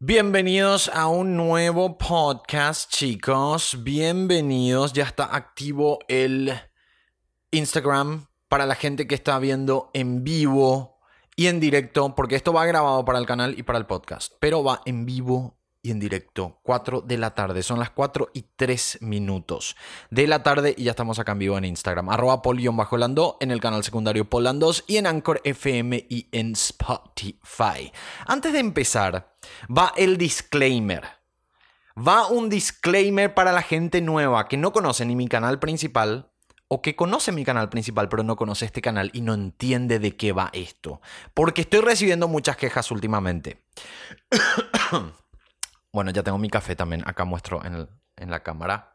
Bienvenidos a un nuevo podcast, chicos. Bienvenidos. Ya está activo el Instagram para la gente que está viendo en vivo y en directo, porque esto va grabado para el canal y para el podcast, pero va en vivo y en directo, 4 de la tarde. Son las 4 y 3 minutos de la tarde y ya estamos acá en vivo en Instagram. Arroba lando en el canal secundario Polandos y en Anchor FM y en Spotify. Antes de empezar, va el disclaimer. Va un disclaimer para la gente nueva que no conoce ni mi canal principal o que conoce mi canal principal pero no conoce este canal y no entiende de qué va esto. Porque estoy recibiendo muchas quejas últimamente. Bueno, ya tengo mi café también. Acá muestro en, la cámara.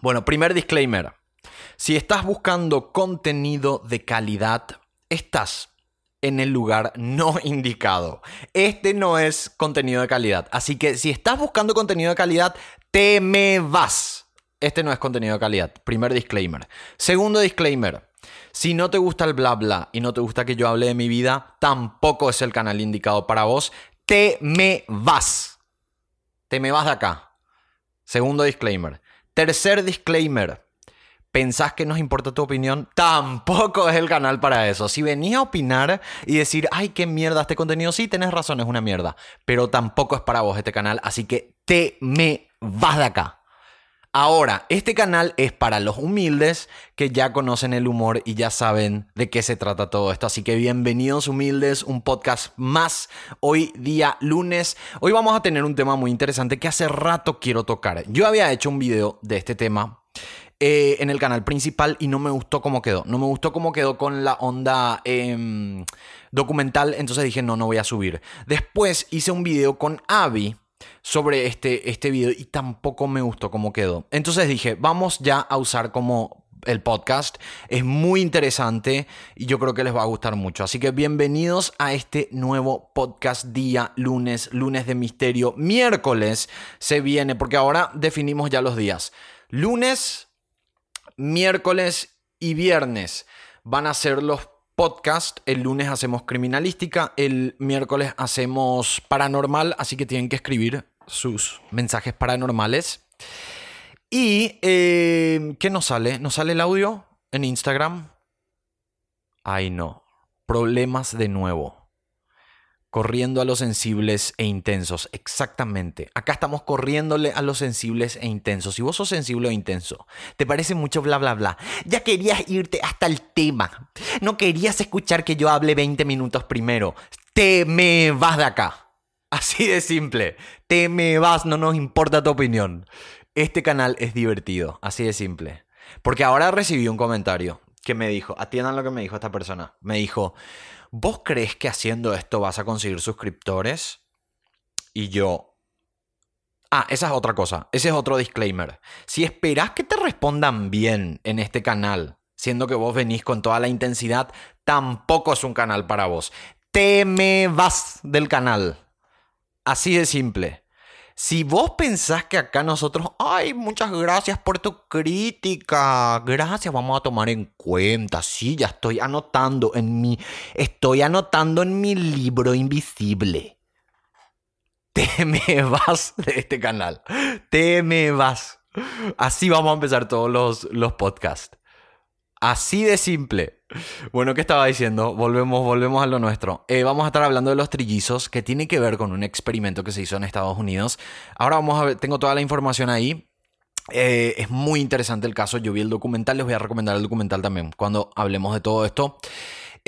Bueno, primer disclaimer. Si estás buscando contenido de calidad, estás en el lugar no indicado. Este no es contenido de calidad. Así que si estás buscando contenido de calidad, te me vas. Este no es contenido de calidad. Primer disclaimer. Segundo disclaimer. Si no te gusta el bla bla y no te gusta que yo hable de mi vida, tampoco es el canal indicado para vos te me vas. Te me vas de acá. Segundo disclaimer. Tercer disclaimer. ¿Pensás que nos importa tu opinión? Tampoco es el canal para eso. Si venís a opinar y decir, ay, qué mierda este contenido, sí, tenés razón, es una mierda. Pero tampoco es para vos este canal, así que te me vas de acá. Ahora, este canal es para los humildes que ya conocen el humor y ya saben de qué se trata todo esto. Así que bienvenidos humildes, un podcast más hoy día lunes. Hoy vamos a tener un tema muy interesante que hace rato quiero tocar. Yo había hecho un video de este tema eh, en el canal principal y no me gustó cómo quedó. No me gustó cómo quedó con la onda em, documental, entonces dije no, no voy a subir. Después hice un video con Abby sobre este, este video y tampoco me gustó cómo quedó. Entonces dije, vamos ya a usar como el podcast. Es muy interesante y yo creo que les va a gustar mucho. Así que bienvenidos a este nuevo podcast día lunes, lunes de misterio. Miércoles se viene, porque ahora definimos ya los días. Lunes, miércoles y viernes van a ser los podcast. El lunes hacemos criminalística, el miércoles hacemos paranormal, así que tienen que escribir sus mensajes paranormales. ¿Y eh, qué nos sale? ¿Nos sale el audio en Instagram? Ay, no. Problemas de nuevo corriendo a los sensibles e intensos. Exactamente. Acá estamos corriéndole a los sensibles e intensos. Si vos sos sensible o intenso, te parece mucho bla bla bla. Ya querías irte hasta el tema. No querías escuchar que yo hable 20 minutos primero. Te me vas de acá. Así de simple. Te me vas, no nos importa tu opinión. Este canal es divertido, así de simple. Porque ahora recibí un comentario que me dijo, atiendan lo que me dijo esta persona. Me dijo, ¿vos crees que haciendo esto vas a conseguir suscriptores? Y yo, ah, esa es otra cosa, ese es otro disclaimer. Si esperás que te respondan bien en este canal, siendo que vos venís con toda la intensidad, tampoco es un canal para vos. Te me vas del canal. Así de simple. Si vos pensás que acá nosotros, ay, muchas gracias por tu crítica, gracias, vamos a tomar en cuenta, sí, ya estoy anotando en mi, estoy anotando en mi libro invisible. Te me vas de este canal, te me vas. Así vamos a empezar todos los, los podcasts. Así de simple. Bueno, ¿qué estaba diciendo? Volvemos, volvemos a lo nuestro. Eh, vamos a estar hablando de los trillizos, que tiene que ver con un experimento que se hizo en Estados Unidos. Ahora vamos a ver, tengo toda la información ahí. Eh, es muy interesante el caso. Yo vi el documental, les voy a recomendar el documental también cuando hablemos de todo esto.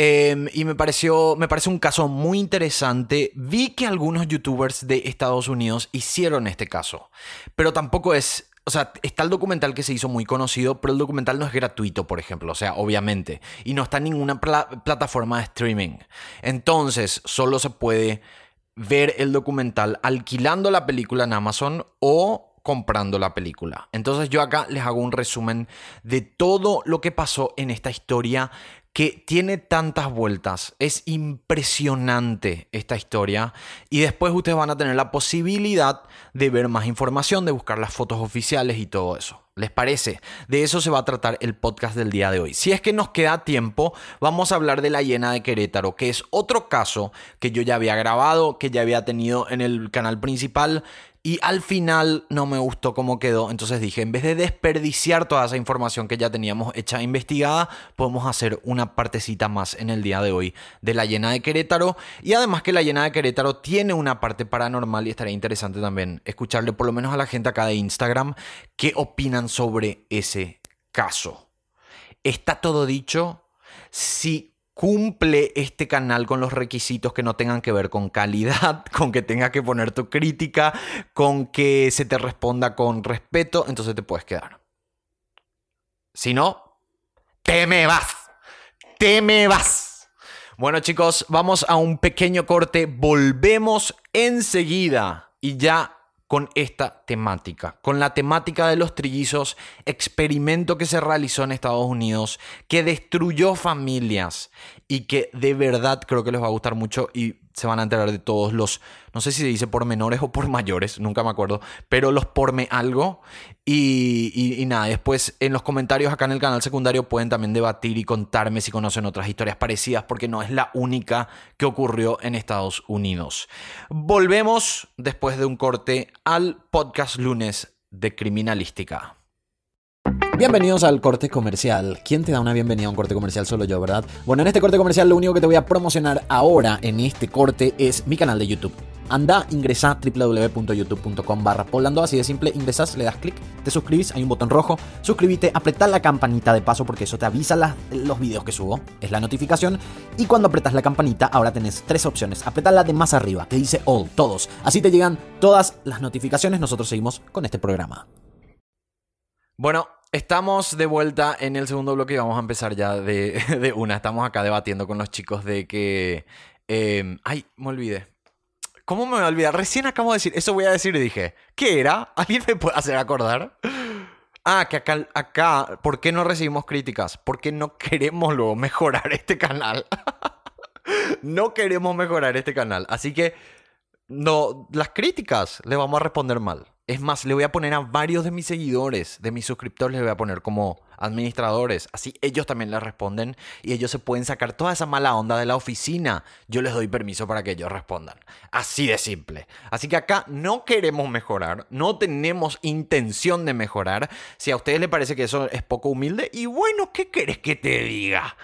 Em, y me pareció, me parece un caso muy interesante. Vi que algunos youtubers de Estados Unidos hicieron este caso, pero tampoco es o sea, está el documental que se hizo muy conocido, pero el documental no es gratuito, por ejemplo, o sea, obviamente, y no está en ninguna plataforma de streaming. Entonces, solo se puede ver el documental alquilando la película en Amazon o comprando la película. Entonces yo acá les hago un resumen de todo lo que pasó en esta historia que tiene tantas vueltas. Es impresionante esta historia. Y después ustedes van a tener la posibilidad de ver más información, de buscar las fotos oficiales y todo eso. ¿Les parece? De eso se va a tratar el podcast del día de hoy. Si es que nos queda tiempo, vamos a hablar de la llena de Querétaro, que es otro caso que yo ya había grabado, que ya había tenido en el canal principal y al final no me gustó cómo quedó, entonces dije, en vez de desperdiciar toda esa información que ya teníamos hecha e investigada, podemos hacer una partecita más en el día de hoy de la llena de Querétaro. Y además que la llena de Querétaro tiene una parte paranormal y estaría interesante también escucharle por lo menos a la gente acá de Instagram qué opinan sobre ese caso. Está todo dicho. Si cumple este canal con los requisitos que no tengan que ver con calidad, con que tengas que poner tu crítica, con que se te responda con respeto, entonces te puedes quedar. Si no, te me vas. Te me vas. Bueno chicos, vamos a un pequeño corte. Volvemos enseguida y ya con esta temática, con la temática de los trillizos, experimento que se realizó en Estados Unidos, que destruyó familias y que de verdad creo que les va a gustar mucho y se van a enterar de todos los, no sé si se dice por menores o por mayores, nunca me acuerdo, pero los porme algo. Y, nada, después en los comentarios acá en el canal secundario pueden también debatir y contarme si conocen otras historias parecidas, porque no es la única que ocurrió en Estados Unidos. Volvemos después de un corte al podcast lunes de criminalística. Bienvenidos al corte comercial. ¿Quién te da una bienvenida a un corte comercial? Solo yo, ¿verdad? Bueno, en este corte comercial lo único que te voy a promocionar ahora en este corte es mi canal de YouTube. Anda, ingresa www.youtube.com barra poblando, así de simple, ingresas, le das clic, te suscribís, hay un botón rojo, suscríbete, apretá la campanita de paso porque eso te avisa los videos que subo, es la notificación, y cuando apretas la campanita ahora tenés tres opciones, apretá la de más arriba, te dice all, todos, así te llegan todas las notificaciones, nosotros seguimos con este programa. Bueno, estamos de vuelta en el segundo bloque y vamos a empezar ya de, una. Estamos acá debatiendo con los chicos de que... Em, ay, me olvidé. ¿Cómo me voy a olvidar? Recién acabo de decir, eso voy a decir y dije, ¿qué era? ¿Alguien me puede hacer acordar? Ah, que acá, acá, ¿por qué no recibimos críticas? Porque no queremos luego mejorar este canal. no queremos mejorar este canal. Así que, no, las críticas le vamos a responder mal. Es más, le voy a poner a varios de mis seguidores, de mis suscriptores, le voy a poner como administradores. Así ellos también les responden y ellos se pueden sacar toda esa mala onda de la oficina. Yo les doy permiso para que ellos respondan. Así de simple. Así que acá no queremos mejorar, no tenemos intención de mejorar. Si a ustedes les parece que eso es poco humilde, y bueno, ¿qué querés que te diga?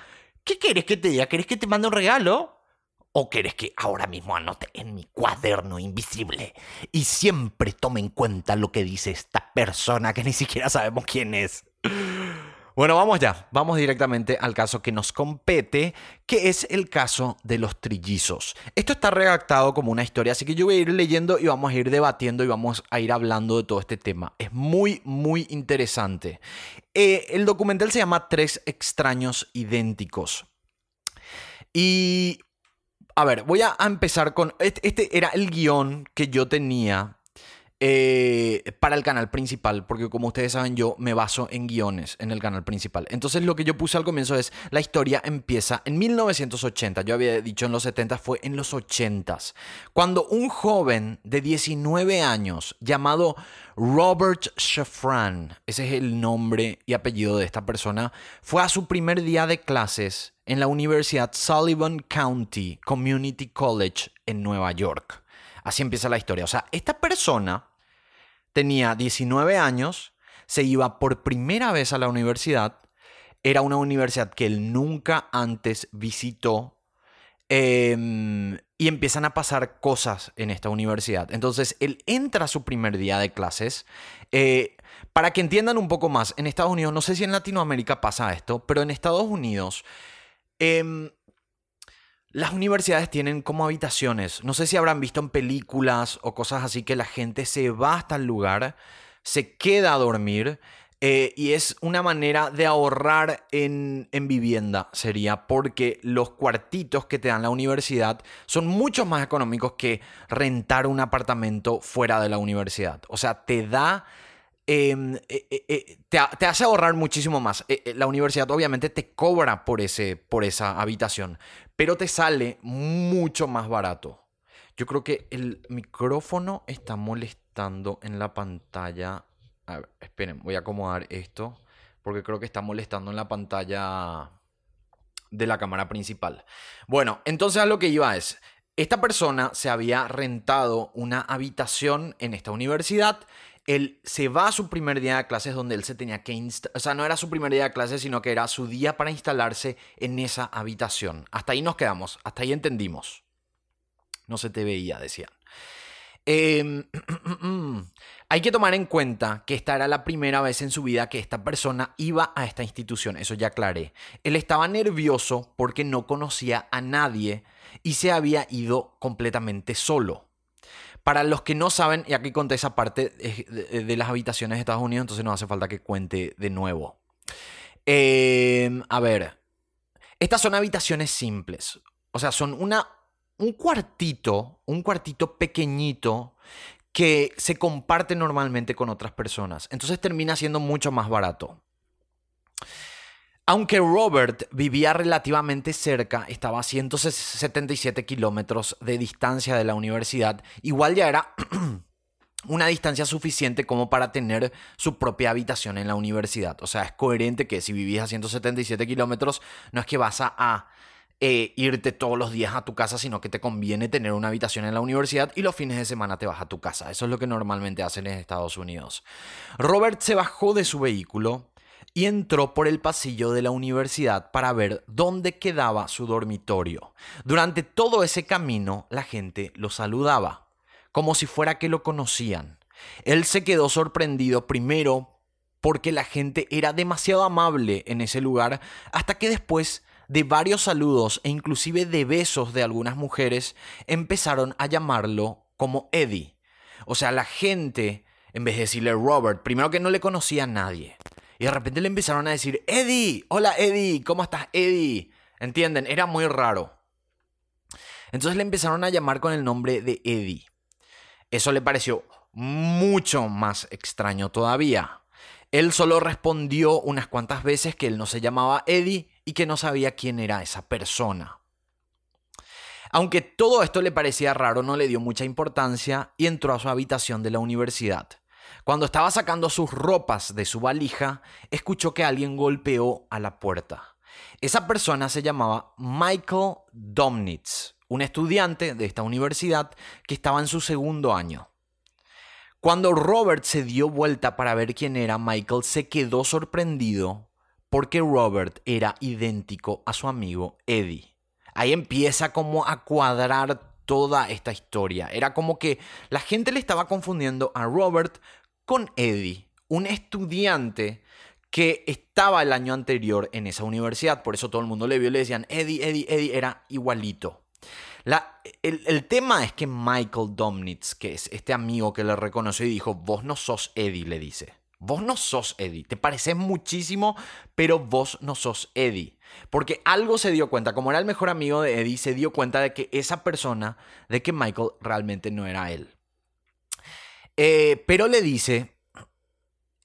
¿Qué querés que te diga? ¿Querés que te mande un regalo? ¿O querés que ahora mismo anote en mi cuaderno invisible y siempre tome en cuenta lo que dice esta persona que ni siquiera sabemos quién es? Bueno, vamos ya, vamos directamente al caso que nos compete, que es el caso de los trillizos. Esto está redactado como una historia, así que yo voy a ir leyendo y vamos a ir debatiendo y vamos a ir hablando de todo este tema. Es muy, muy interesante. Eh, el documental se llama Tres extraños idénticos. Y a ver, voy a empezar con. Este era el guion que yo tenía eh, para el canal principal, porque como ustedes saben, yo me baso en guiones en el canal principal. Entonces, lo que yo puse al comienzo es: la historia empieza en 1980. Yo había dicho en los 70, fue en los 80. Cuando un joven de 19 años llamado Robert Shafran, ese es el nombre y apellido de esta persona, fue a su primer día de clases en la Universidad Sullivan County Community College en Nueva York. Así empieza la historia. O sea, esta persona tenía 19 años, se iba por primera vez a la universidad, era una universidad que él nunca antes visitó em, y empiezan a pasar cosas en esta universidad. Entonces, él entra a su primer día de clases. Eh, para que entiendan un poco más, en Estados Unidos, no sé si en Latinoamérica pasa esto, pero en Estados Unidos Em, las universidades tienen como habitaciones. No sé si habrán visto en películas o cosas así que la gente se va hasta el lugar, se queda a dormir. Eh, y es una manera de ahorrar en, en, vivienda, sería porque los cuartitos que te dan la universidad son mucho más económicos que rentar un apartamento fuera de la universidad. O sea, te da eh, eh, te, te, hace ahorrar muchísimo más. la universidad obviamente te cobra por, ese, por esa habitación, pero te sale mucho más barato. Yo creo que el micrófono está molestando en la pantalla. A ver, esperen, voy a acomodar esto porque creo que está molestando en la pantalla de la cámara principal. Bueno, entonces a lo que iba es, esta persona se había rentado una habitación en esta universidad. Él se va a su primer día de clases donde él se tenía que instalar, o sea, no era su primer día de clases, sino que era su día para instalarse en esa habitación. Hasta ahí nos quedamos, hasta ahí entendimos. No se te veía, decían. Em, hay que tomar en cuenta que esta era la primera vez en su vida que esta persona iba a esta institución, eso ya aclaré. Él estaba nervioso porque no conocía a nadie y se había ido completamente solo. Para los que no saben, y aquí conté esa parte de, las habitaciones de Estados Unidos, entonces no hace falta que cuente de nuevo. Em, a ver, estas son habitaciones simples. O sea, son una un cuartito, un cuartito pequeñito que se comparte normalmente con otras personas. Entonces termina siendo mucho más barato. Aunque Robert vivía relativamente cerca, estaba a 177 kilómetros de distancia de la universidad, igual ya era una distancia suficiente como para tener su propia habitación en la universidad. O sea, es coherente que si vivís a 177 kilómetros, no es que vas a eh, irte todos los días a tu casa, sino que te conviene tener una habitación en la universidad y los fines de semana te vas a tu casa. Eso es lo que normalmente hacen en Estados Unidos. Robert se bajó de su vehículo y entró por el pasillo de la universidad para ver dónde quedaba su dormitorio. Durante todo ese camino la gente lo saludaba, como si fuera que lo conocían. Él se quedó sorprendido primero porque la gente era demasiado amable en ese lugar, hasta que después de varios saludos e inclusive de besos de algunas mujeres, empezaron a llamarlo como Eddie. O sea, la gente, en vez de decirle Robert, primero que no le conocía a nadie. Y de repente le empezaron a decir, Eddie, hola Eddie, ¿cómo estás Eddie? ¿Entienden? Era muy raro. Entonces le empezaron a llamar con el nombre de Eddie. Eso le pareció mucho más extraño todavía. Él solo respondió unas cuantas veces que él no se llamaba Eddie y que no sabía quién era esa persona. Aunque todo esto le parecía raro, no le dio mucha importancia y entró a su habitación de la universidad. Cuando estaba sacando sus ropas de su valija, escuchó que alguien golpeó a la puerta. Esa persona se llamaba Michael Domnitz, un estudiante de esta universidad que estaba en su segundo año. Cuando Robert se dio vuelta para ver quién era, Michael se quedó sorprendido porque Robert era idéntico a su amigo Eddie. Ahí empieza como a cuadrar toda esta historia. Era como que la gente le estaba confundiendo a Robert con Eddie, un estudiante que estaba el año anterior en esa universidad. Por eso todo el mundo le vio y le decían, Eddie, Eddie, Eddie, era igualito. La, el, el, tema es que Michael Domnitz, que es este amigo que le reconoció y dijo, vos no sos Eddie, le dice. Vos no sos Eddie, te pareces muchísimo, pero vos no sos Eddie. Porque algo se dio cuenta, como era el mejor amigo de Eddie, se dio cuenta de que esa persona, de que Michael realmente no era él. Eh, pero le dice,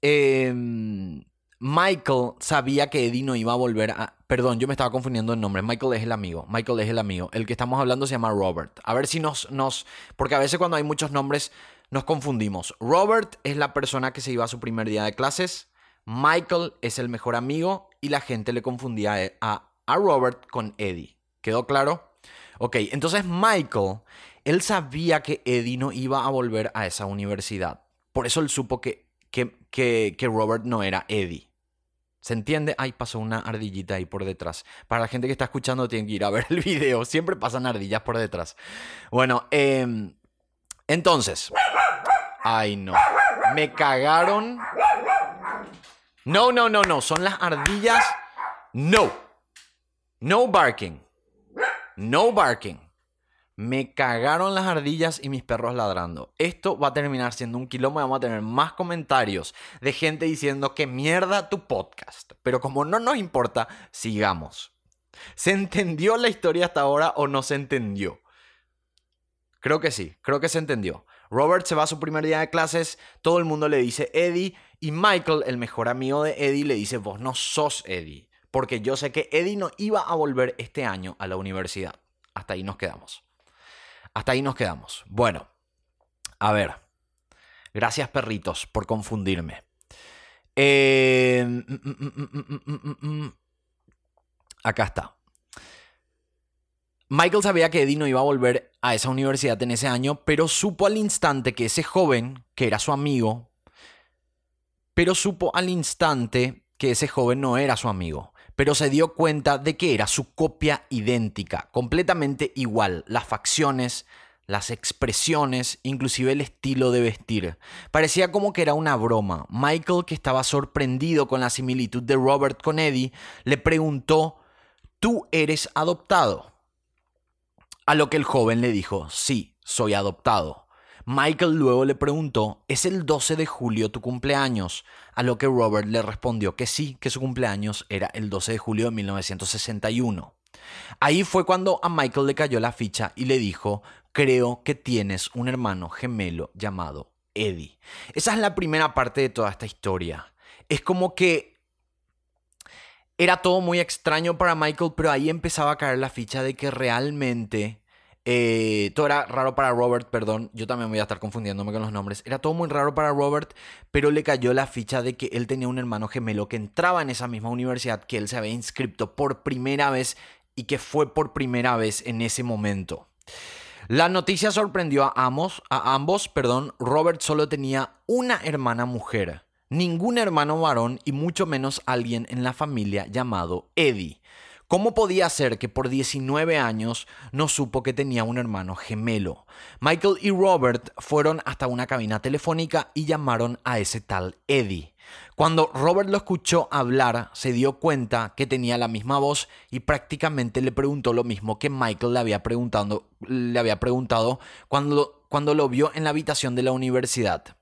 em, Michael sabía que Eddie no iba a volver a... Perdón, yo me estaba confundiendo el nombre. Michael es el amigo. Michael es el amigo. El que estamos hablando se llama Robert. A ver si nos... nos... Porque a veces cuando hay muchos nombres nos confundimos. Robert es la persona que se iba a su primer día de clases. Michael es el mejor amigo y la gente le confundía a, a Robert con Eddie. ¿Quedó claro? Ok, entonces Michael, él sabía que Eddie no iba a volver a esa universidad. Por eso él supo que, que, que, que Robert no era Eddie. ¿Se entiende? Ay, pasó una ardillita ahí por detrás. Para la gente que está escuchando, tienen que ir a ver el video. Siempre pasan ardillas por detrás. Bueno, eh, entonces. Ay, no. Me cagaron. No, no, no, no. Son las ardillas. No. No barking. No barking. Me cagaron las ardillas y mis perros ladrando. Esto va a terminar siendo un quilombo vamos a tener más comentarios de gente diciendo que mierda tu podcast. Pero como no nos importa, sigamos. ¿Se entendió la historia hasta ahora o no se entendió? Creo que sí, creo que se entendió. Robert se va a su primer día de clases, todo el mundo le dice Eddie Y Michael, el mejor amigo de Eddie, le dice, vos no sos Eddie, porque yo sé que Eddie no iba a volver este año a la universidad. Hasta ahí nos quedamos. Hasta ahí nos quedamos. Bueno, a ver. Gracias perritos por confundirme. Acá está. Michael sabía que Eddie no iba a volver a esa universidad en ese año, pero supo al instante que ese joven, que era su amigo, pero supo al instante que ese joven no era su amigo, pero se dio cuenta de que era su copia idéntica, completamente igual, las facciones, las expresiones, inclusive el estilo de vestir. Parecía como que era una broma. Michael, que estaba sorprendido con la similitud de Robert con Eddie, le preguntó, ¿tú eres adoptado? A lo que el joven le dijo, sí, soy adoptado. Michael luego le preguntó, ¿es el 12 de julio tu cumpleaños? A lo que Robert le respondió que sí, que su cumpleaños era el 12 de julio de 1961. Ahí fue cuando a Michael le cayó la ficha y le dijo, creo que tienes un hermano gemelo llamado Eddie. Esa es la primera parte de toda esta historia. Es como que era todo muy extraño para Michael, pero ahí empezaba a caer la ficha de que realmente eh, todo era raro para Robert, perdón, yo también voy a estar confundiéndome con los nombres. Era todo muy raro para Robert, pero le cayó la ficha de que él tenía un hermano gemelo que entraba en esa misma universidad, que él se había inscrito por primera vez y que fue por primera vez en ese momento. La noticia sorprendió a ambos, a ambos, perdón. Robert solo tenía una hermana mujer, ningún hermano varón y mucho menos alguien en la familia llamado Eddie. ¿Cómo podía ser que por 19 años no supo que tenía un hermano gemelo? Michael y Robert fueron hasta una cabina telefónica y llamaron a ese tal Eddie. Cuando Robert lo escuchó hablar, se dio cuenta que tenía la misma voz y prácticamente le preguntó lo mismo que Michael le había preguntado, le había preguntado cuando, cuando lo vio en la habitación de la universidad.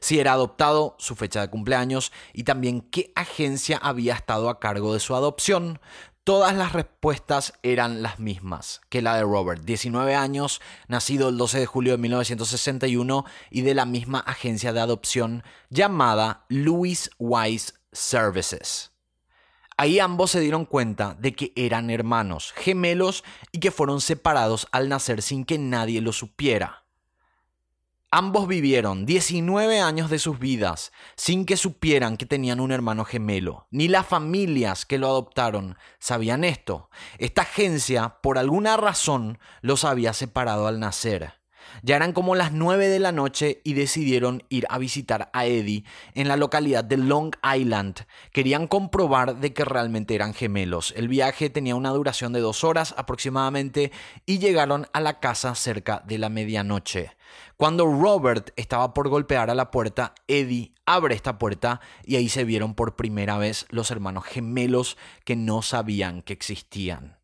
Si era adoptado, su fecha de cumpleaños y también qué agencia había estado a cargo de su adopción. Todas las respuestas eran las mismas que la de Robert, 19 años, nacido el 12 de julio de 1961 y de la misma agencia de adopción llamada Louis Wise Services. Ahí ambos se dieron cuenta de que eran hermanos, gemelos y que fueron separados al nacer sin que nadie lo supiera. Ambos vivieron 19 años de sus vidas sin que supieran que tenían un hermano gemelo. Ni las familias que lo adoptaron sabían esto. Esta agencia, por alguna razón, los había separado al nacer. Ya eran como las 9 de la noche y decidieron ir a visitar a Eddie en la localidad de Long Island. Querían comprobar de que realmente eran gemelos. El viaje tenía una duración de dos horas aproximadamente y llegaron a la casa cerca de la medianoche. Cuando Robert estaba por golpear a la puerta, Eddie abre esta puerta y ahí se vieron por primera vez los hermanos gemelos que no sabían que existían.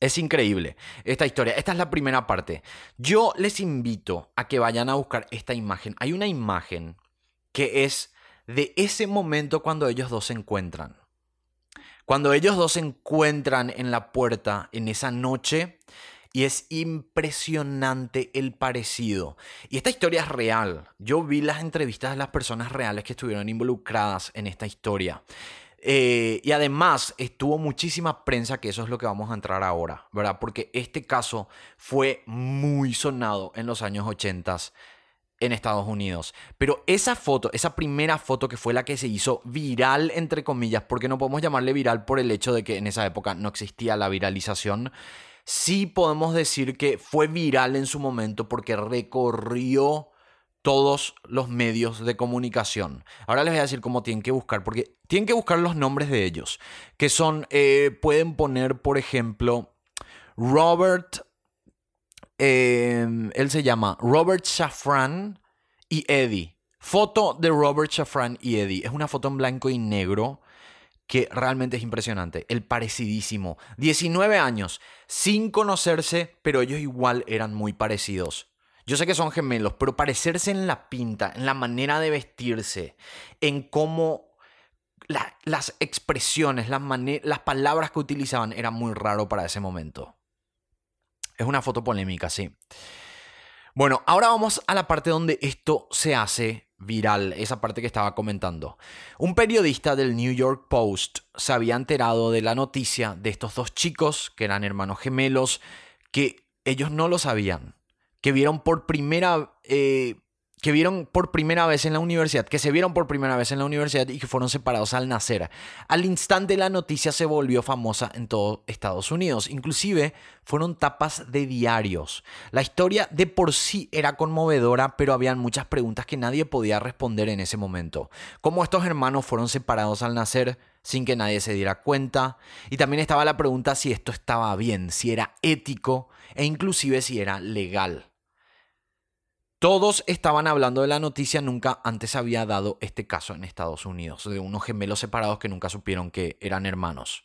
Es increíble esta historia. Esta es la primera parte. Yo les invito a que vayan a buscar esta imagen. Hay una imagen que es de ese momento cuando ellos dos se encuentran. Cuando ellos dos se encuentran en la puerta en esa noche y es impresionante el parecido. Y esta historia es real. Yo vi las entrevistas de las personas reales que estuvieron involucradas en esta historia. Eh, y además estuvo muchísima prensa, que eso es lo que vamos a entrar ahora, ¿verdad? Porque este caso fue muy sonado en los años 80 en Estados Unidos. Pero esa foto, esa primera foto que fue la que se hizo viral, entre comillas, porque no podemos llamarle viral por el hecho de que en esa época no existía la viralización, sí podemos decir que fue viral en su momento porque recorrió todos los medios de comunicación. Ahora les voy a decir cómo tienen que buscar, porque tienen que buscar los nombres de ellos, que son, eh, pueden poner, por ejemplo, Robert, em, él se llama Robert Shafran y Eddie. Foto de Robert Shafran y Eddie. Es una foto en blanco y negro que realmente es impresionante. El parecidísimo. 19 años, sin conocerse, pero ellos igual eran muy parecidos. Yo sé que son gemelos, pero parecerse en la pinta, en la manera de vestirse, en cómo las expresiones, las, las palabras que utilizaban, era muy raro para ese momento. Es una foto polémica, sí. Bueno, ahora vamos a la parte donde esto se hace viral, esa parte que estaba comentando. Un periodista del New York Post se había enterado de la noticia de estos dos chicos, que eran hermanos gemelos, que ellos no lo sabían, que vieron por primera eh, que vieron por primera vez en la universidad, que se vieron por primera vez en la universidad y que fueron separados al nacer. Al instante la noticia se volvió famosa en todo Estados Unidos, inclusive fueron tapas de diarios. La historia de por sí era conmovedora, pero habían muchas preguntas que nadie podía responder en ese momento. ¿Cómo estos hermanos fueron separados al nacer? sin que nadie se diera cuenta. Y también estaba la pregunta si esto estaba bien, si era ético e inclusive si era legal. Todos estaban hablando de la noticia, nunca antes había dado este caso en Estados Unidos, de unos gemelos separados que nunca supieron que eran hermanos.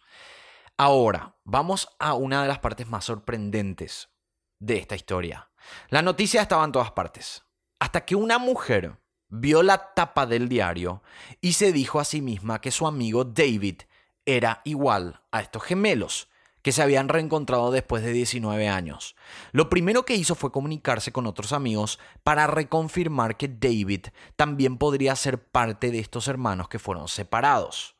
Ahora, vamos a una de las partes más sorprendentes de esta historia. La noticia estaba en todas partes, hasta que una mujer vio la tapa del diario y se dijo a sí misma que su amigo David era igual a estos gemelos que se habían reencontrado después de 19 años. Lo primero que hizo fue comunicarse con otros amigos para reconfirmar que David también podría ser parte de estos hermanos que fueron separados.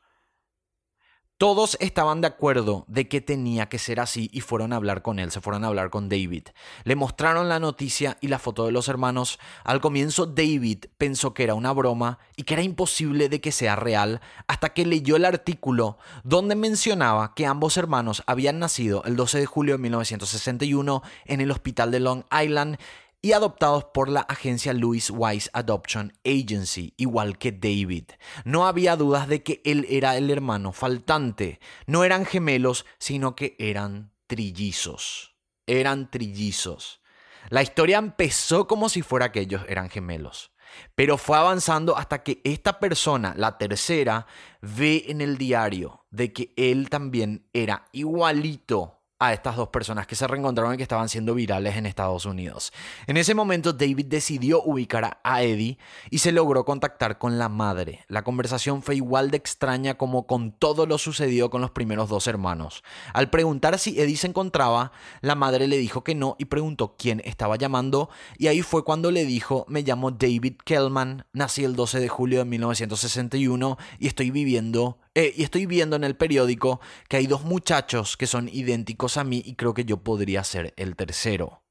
Todos estaban de acuerdo de que tenía que ser así y fueron a hablar con él, se fueron a hablar con David. Le mostraron la noticia y la foto de los hermanos. Al comienzo David pensó que era una broma y que era imposible de que sea real hasta que leyó el artículo donde mencionaba que ambos hermanos habían nacido el 12 de julio de 1961 en el hospital de Long Island y adoptados por la agencia Louis Wise Adoption Agency, igual que David. No había dudas de que él era el hermano faltante. No eran gemelos, sino que eran trillizos. Eran trillizos. La historia empezó como si fuera que ellos eran gemelos. Pero fue avanzando hasta que esta persona, la tercera, ve en el diario de que él también era igualito a estas dos personas que se reencontraron y que estaban siendo virales en Estados Unidos. En ese momento David decidió ubicar a Eddie y se logró contactar con la madre. La conversación fue igual de extraña como con todo lo sucedido con los primeros dos hermanos. Al preguntar si Eddie se encontraba, la madre le dijo que no y preguntó quién estaba llamando y ahí fue cuando le dijo me llamo David Kellman, nací el 12 de julio de 1961 y estoy viviendo eh, y estoy viendo en el periódico que hay dos muchachos que son idénticos a mí y creo que yo podría ser el tercero.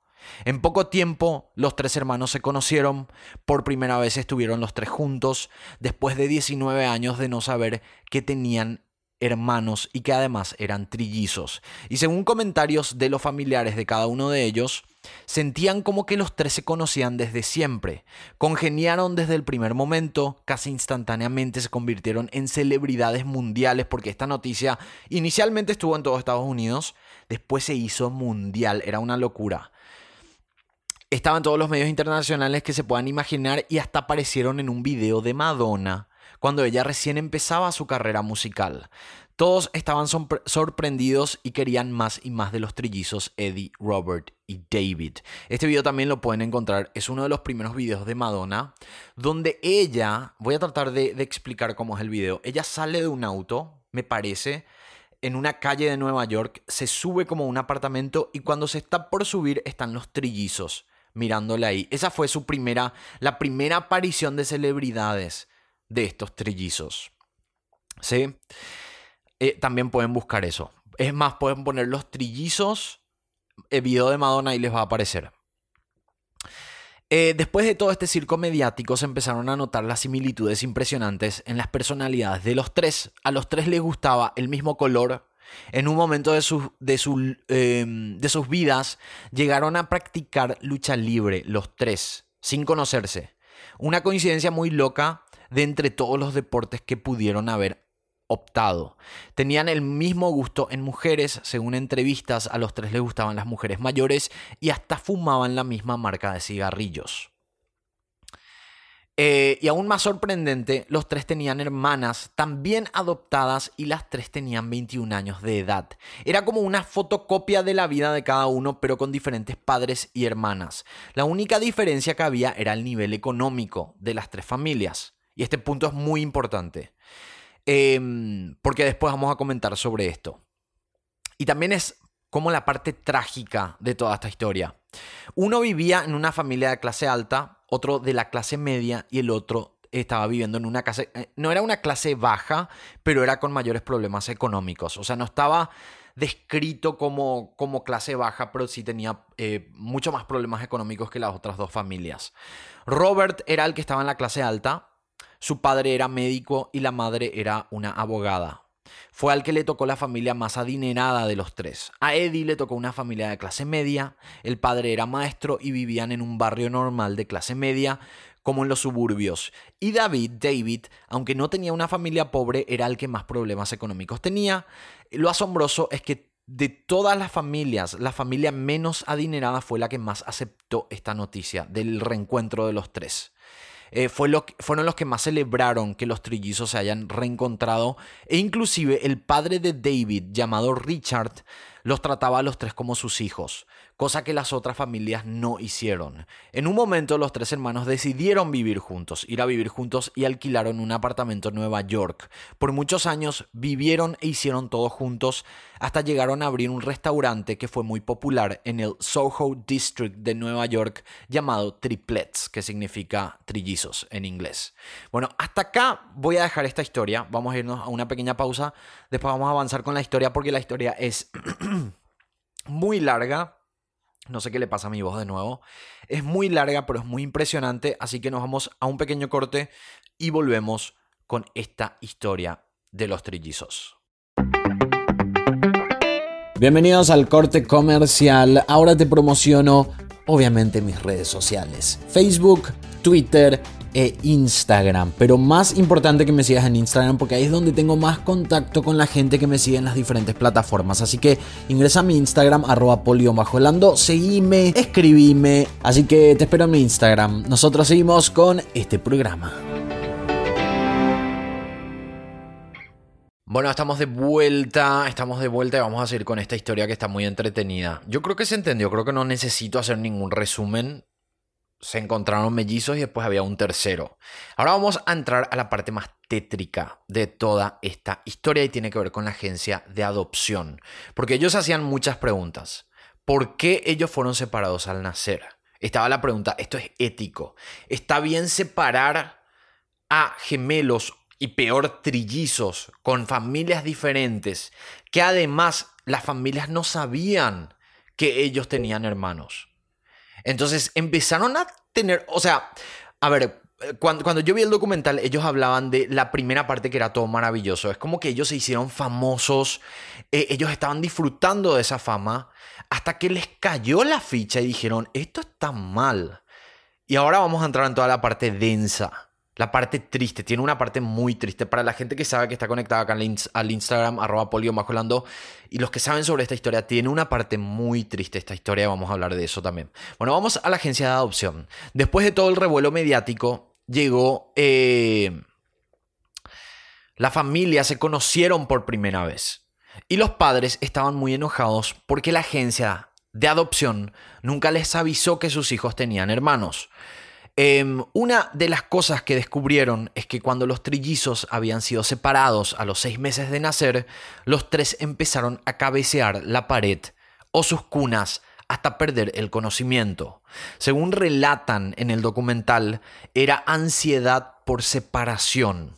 En poco tiempo los tres hermanos se conocieron, por primera vez estuvieron los tres juntos, después de 19 años de no saber que tenían hermanos y que además eran trillizos. Y según comentarios de los familiares de cada uno de ellos, sentían como que los tres se conocían desde siempre, congeniaron desde el primer momento, casi instantáneamente se convirtieron en celebridades mundiales porque esta noticia inicialmente estuvo en todos Estados Unidos, después se hizo mundial, era una locura. Estaban todos los medios internacionales que se puedan imaginar y hasta aparecieron en un video de Madonna cuando ella recién empezaba su carrera musical. Todos estaban sorprendidos y querían más y más de los trillizos Eddie, Robert y David. Este video también lo pueden encontrar, es uno de los primeros videos de Madonna, donde ella, voy a tratar de, explicar cómo es el video, ella sale de un auto, me parece, en una calle de Nueva York, se sube como un apartamento y cuando se está por subir están los trillizos mirándole ahí. Esa fue su primera, la primera aparición de celebridades de estos trillizos. ¿Sí? Eh, también pueden buscar eso. Es más, pueden poner los trillizos, el video de Madonna y les va a aparecer. Eh, después de todo este circo mediático se empezaron a notar las similitudes impresionantes en las personalidades de los tres. A los tres les gustaba el mismo color. En un momento de, de, em, de sus vidas llegaron a practicar lucha libre los tres, sin conocerse. Una coincidencia muy loca de entre todos los deportes que pudieron haber optado. Tenían el mismo gusto en mujeres, según entrevistas, a los tres les gustaban las mujeres mayores y hasta fumaban la misma marca de cigarrillos. Eh, y aún más sorprendente, los tres tenían hermanas también adoptadas y las tres tenían 21 años de edad. Era como una fotocopia de la vida de cada uno, pero con diferentes padres y hermanas. La única diferencia que había era el nivel económico de las tres familias. Y este punto es muy importante, em, porque después vamos a comentar sobre esto. Y también es como la parte trágica de toda esta historia. Uno vivía en una familia de clase alta, otro de la clase media y el otro estaba viviendo en una clase, eh, no era una clase baja, pero era con mayores problemas económicos. O sea, no estaba descrito como, como clase baja, pero sí tenía eh, mucho más problemas económicos que las otras dos familias. Robert era el que estaba en la clase alta, su padre era médico y la madre era una abogada. Fue al que le tocó la familia más adinerada de los tres. A Eddie le tocó una familia de clase media, el padre era maestro y vivían en un barrio normal de clase media, como en los suburbios. Y David, David, aunque no tenía una familia pobre, era el que más problemas económicos tenía. Lo asombroso es que de todas las familias, la familia menos adinerada fue la que más aceptó esta noticia del reencuentro de los tres. Eh, fueron los que más celebraron que los trillizos se hayan reencontrado. E inclusive el padre de David, llamado Richard, los trataba a los tres como sus hijos cosa que las otras familias no hicieron. En un momento los tres hermanos decidieron vivir juntos, ir a vivir juntos y alquilaron un apartamento en Nueva York. Por muchos años vivieron e hicieron todo juntos hasta llegaron a abrir un restaurante que fue muy popular en el Soho District de Nueva York llamado Triplets, que significa trillizos en inglés. Bueno, hasta acá voy a dejar esta historia, vamos a irnos a una pequeña pausa, después vamos a avanzar con la historia porque la historia es muy larga no sé qué le pasa a mi voz de nuevo. Es muy larga, pero es muy impresionante, así que nos vamos a un pequeño corte y volvemos con esta historia de los trillizos. Bienvenidos al corte comercial. Ahora te promociono, obviamente, mis redes sociales. Facebook, Twitter, e Instagram. Pero más importante que me sigas en Instagram porque ahí es donde tengo más contacto con la gente que me sigue en las diferentes plataformas. Así que ingresa a mi Instagram, arroba polio seguime, escribime. Así que te espero en mi Instagram. Nosotros seguimos con este programa. Bueno, estamos de vuelta, estamos de vuelta y vamos a seguir con esta historia que está muy entretenida. Yo creo que se entendió, creo que no necesito hacer ningún resumen se encontraron mellizos y después había un tercero. Ahora vamos a entrar a la parte más tétrica de toda esta historia y tiene que ver con la agencia de adopción. Porque ellos hacían muchas preguntas. ¿Por qué ellos fueron separados al nacer? Estaba la pregunta, ¿esto es ético? ¿Está bien separar a gemelos y peor trillizos con familias diferentes que además las familias no sabían que ellos tenían hermanos? Entonces empezaron a tener, o sea, a ver, cuando, cuando, yo vi el documental, ellos hablaban de la primera parte que era todo maravilloso. Es como que ellos se hicieron famosos, eh, ellos estaban disfrutando de esa fama, hasta que les cayó la ficha y dijeron, esto está mal. Y ahora vamos a entrar en toda la parte densa. La parte triste, tiene una parte muy triste para la gente que sabe que está conectada acá al Instagram, arroba polio y los que saben sobre esta historia, tiene una parte muy triste esta historia, vamos a hablar de eso también. Bueno, vamos a la agencia de adopción. Después de todo el revuelo mediático, llegó... Eh, la familia se conocieron por primera vez. Y los padres estaban muy enojados porque la agencia de adopción nunca les avisó que sus hijos tenían hermanos. Em, una de las cosas que descubrieron es que cuando los trillizos habían sido separados a los seis meses de nacer, los tres empezaron a cabecear la pared o sus cunas hasta perder el conocimiento. Según relatan en el documental, era ansiedad por separación.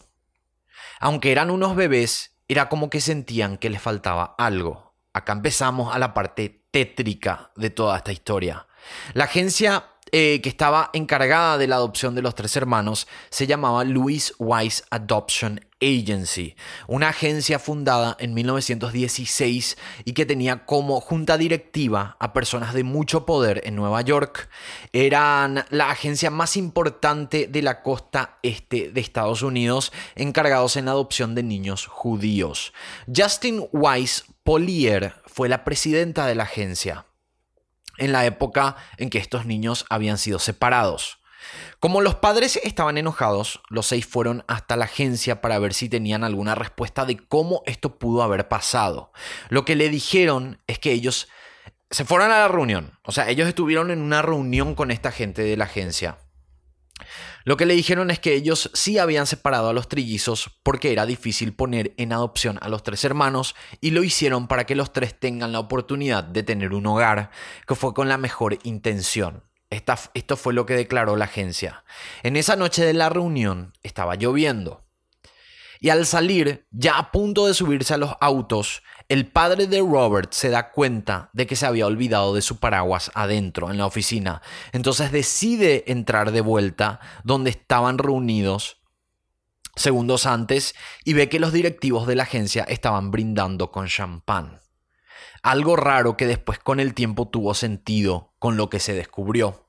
Aunque eran unos bebés, era como que sentían que les faltaba algo. Acá empezamos a la parte tétrica de toda esta historia. La agencia eh, que estaba encargada de la adopción de los tres hermanos se llamaba Louis Wise Adoption Agency, una agencia fundada en 1916 y que tenía como junta directiva a personas de mucho poder en Nueva York. Eran la agencia más importante de la costa este de Estados Unidos, encargados en la adopción de niños judíos. Justin Wise Polier fue la presidenta de la agencia en la época en que estos niños habían sido separados. Como los padres estaban enojados, los seis fueron hasta la agencia para ver si tenían alguna respuesta de cómo esto pudo haber pasado. Lo que le dijeron es que ellos se fueron a la reunión, o sea, ellos estuvieron en una reunión con esta gente de la agencia lo que le dijeron es que ellos sí habían separado a los trillizos porque era difícil poner en adopción a los tres hermanos y lo hicieron para que los tres tengan la oportunidad de tener un hogar, que fue con la mejor intención. esto fue lo que declaró la agencia. En esa noche de la reunión estaba lloviendo. Y al salir, ya a punto de subirse a los autos, el padre de Robert se da cuenta de que se había olvidado de su paraguas adentro, en la oficina. Entonces decide entrar de vuelta donde estaban reunidos segundos antes y ve que los directivos de la agencia estaban brindando con champán. Algo raro que después con el tiempo tuvo sentido con lo que se descubrió.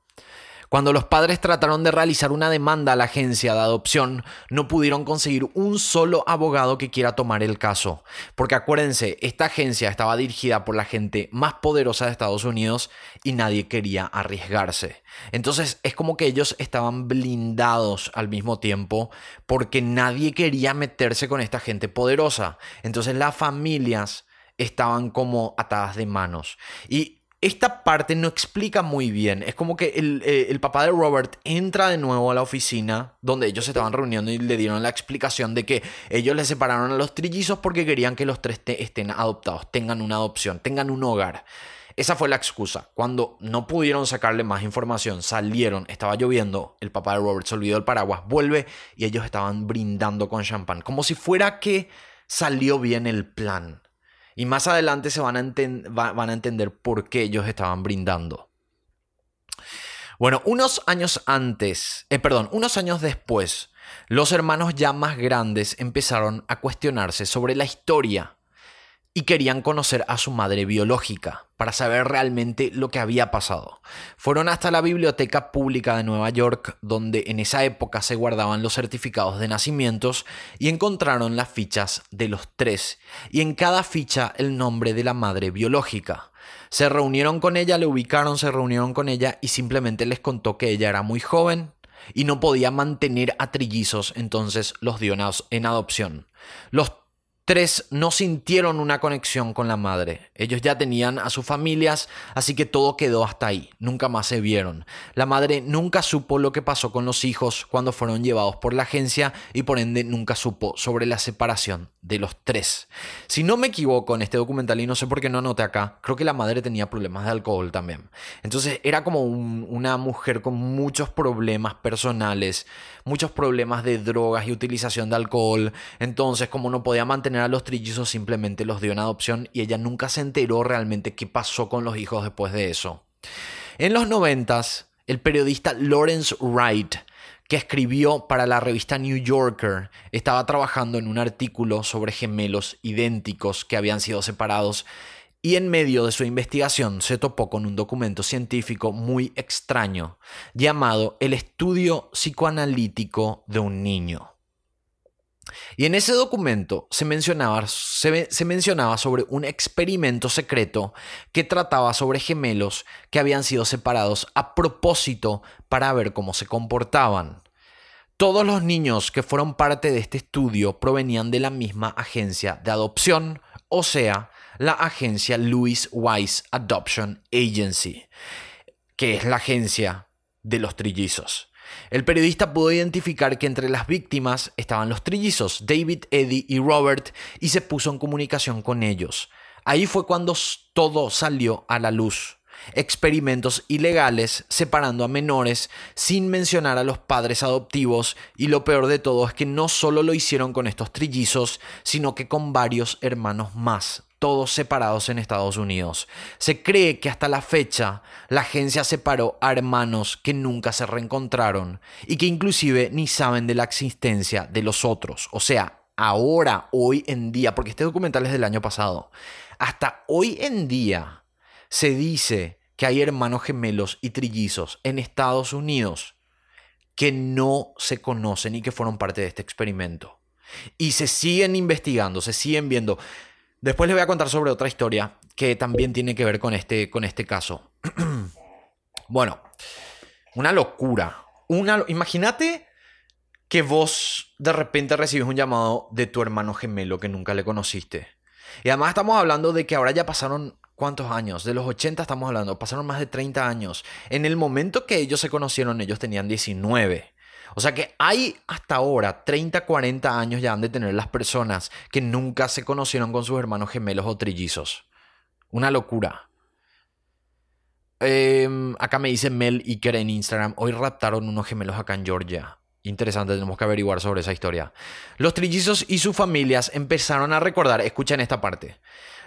Cuando los padres trataron de realizar una demanda a la agencia de adopción, no pudieron conseguir un solo abogado que quiera tomar el caso. Porque acuérdense, esta agencia estaba dirigida por la gente más poderosa de Estados Unidos y nadie quería arriesgarse. Entonces es como que ellos estaban blindados al mismo tiempo porque nadie quería meterse con esta gente poderosa. Entonces las familias estaban como atadas de manos. Y esta parte no explica muy bien. Es como que eh, el, papá de Robert entra de nuevo a la oficina donde ellos se estaban reuniendo y le dieron la explicación de que ellos le separaron a los trillizos porque querían que los tres estén adoptados, tengan una adopción, tengan un hogar. Esa fue la excusa. Cuando no pudieron sacarle más información, salieron, estaba lloviendo, el papá de Robert se olvidó el paraguas, vuelve y ellos estaban brindando con champán, como si fuera que salió bien el plan. Y más adelante se van a, van a entender por qué ellos estaban brindando. Bueno, unos años antes, eh, perdón, unos años después, los hermanos ya más grandes empezaron a cuestionarse sobre la historia y querían conocer a su madre biológica para saber realmente lo que había pasado. Fueron hasta la Biblioteca Pública de Nueva York, donde en esa época se guardaban los certificados de nacimientos, y encontraron las fichas de los tres, y en cada ficha el nombre de la madre biológica. Se reunieron con ella, le ubicaron, se reunieron con ella y simplemente les contó que ella era muy joven y no podía mantener a trillizos, entonces los dio en adopción. Los Tres no sintieron una conexión con la madre. Ellos ya tenían a sus familias, así que todo quedó hasta ahí. Nunca más se vieron. La madre nunca supo lo que pasó con los hijos cuando fueron llevados por la agencia y por ende nunca supo sobre la separación de los tres. Si no me equivoco en este documental y no sé por qué no anoté acá, creo que la madre tenía problemas de alcohol también. Entonces era como una mujer con muchos problemas personales, muchos problemas de drogas y utilización de alcohol. Entonces como no podía mantener a los trillizos simplemente los dio en adopción y ella nunca se enteró realmente qué pasó con los hijos después de eso. En los noventas, el periodista Lawrence Wright que escribió para la revista New Yorker, estaba trabajando en un artículo sobre gemelos idénticos que habían sido separados y en medio de su investigación se topó con un documento científico muy extraño llamado El estudio psicoanalítico de un niño. Y en ese documento se mencionaba, se, mencionaba, sobre un experimento secreto que trataba sobre gemelos que habían sido separados a propósito para ver cómo se comportaban. Todos los niños que fueron parte de este estudio provenían de la misma agencia de adopción, o sea, la agencia Louis Wise Adoption Agency, que es la agencia de los trillizos. El periodista pudo identificar que entre las víctimas estaban los trillizos David, Eddie y Robert y se puso en comunicación con ellos. Ahí fue cuando todo salió a la luz. Experimentos ilegales separando a menores sin mencionar a los padres adoptivos y lo peor de todo es que no solo lo hicieron con estos trillizos, sino que con varios hermanos más todos separados en Estados Unidos. Se cree que hasta la fecha la agencia separó a hermanos que nunca se reencontraron y que inclusive ni saben de la existencia de los otros. O sea, ahora, hoy en día, porque este documental es del año pasado, hasta hoy en día se dice que hay hermanos gemelos y trillizos en Estados Unidos que no se conocen y que fueron parte de este experimento. Y se siguen investigando, se siguen viendo. Después les voy a contar sobre otra historia que también tiene que ver con este, con este caso. bueno, una locura. Una, imagínate que vos de repente recibes un llamado de tu hermano gemelo que nunca le conociste. Y además estamos hablando de que ahora ya pasaron ¿Cuántos años? De los 80 estamos hablando, pasaron más de 30 años. En el momento que ellos se conocieron, ellos tenían 19. O sea que hay hasta ahora 30, 40 años ya han de tener las personas que nunca se conocieron con sus hermanos gemelos o trillizos. Una locura. Em, acá me dice Mel Iker en Instagram. Hoy raptaron unos gemelos acá en Georgia. Interesante, tenemos que averiguar sobre esa historia. Los trillizos y sus familias empezaron a recordar, escuchen esta parte.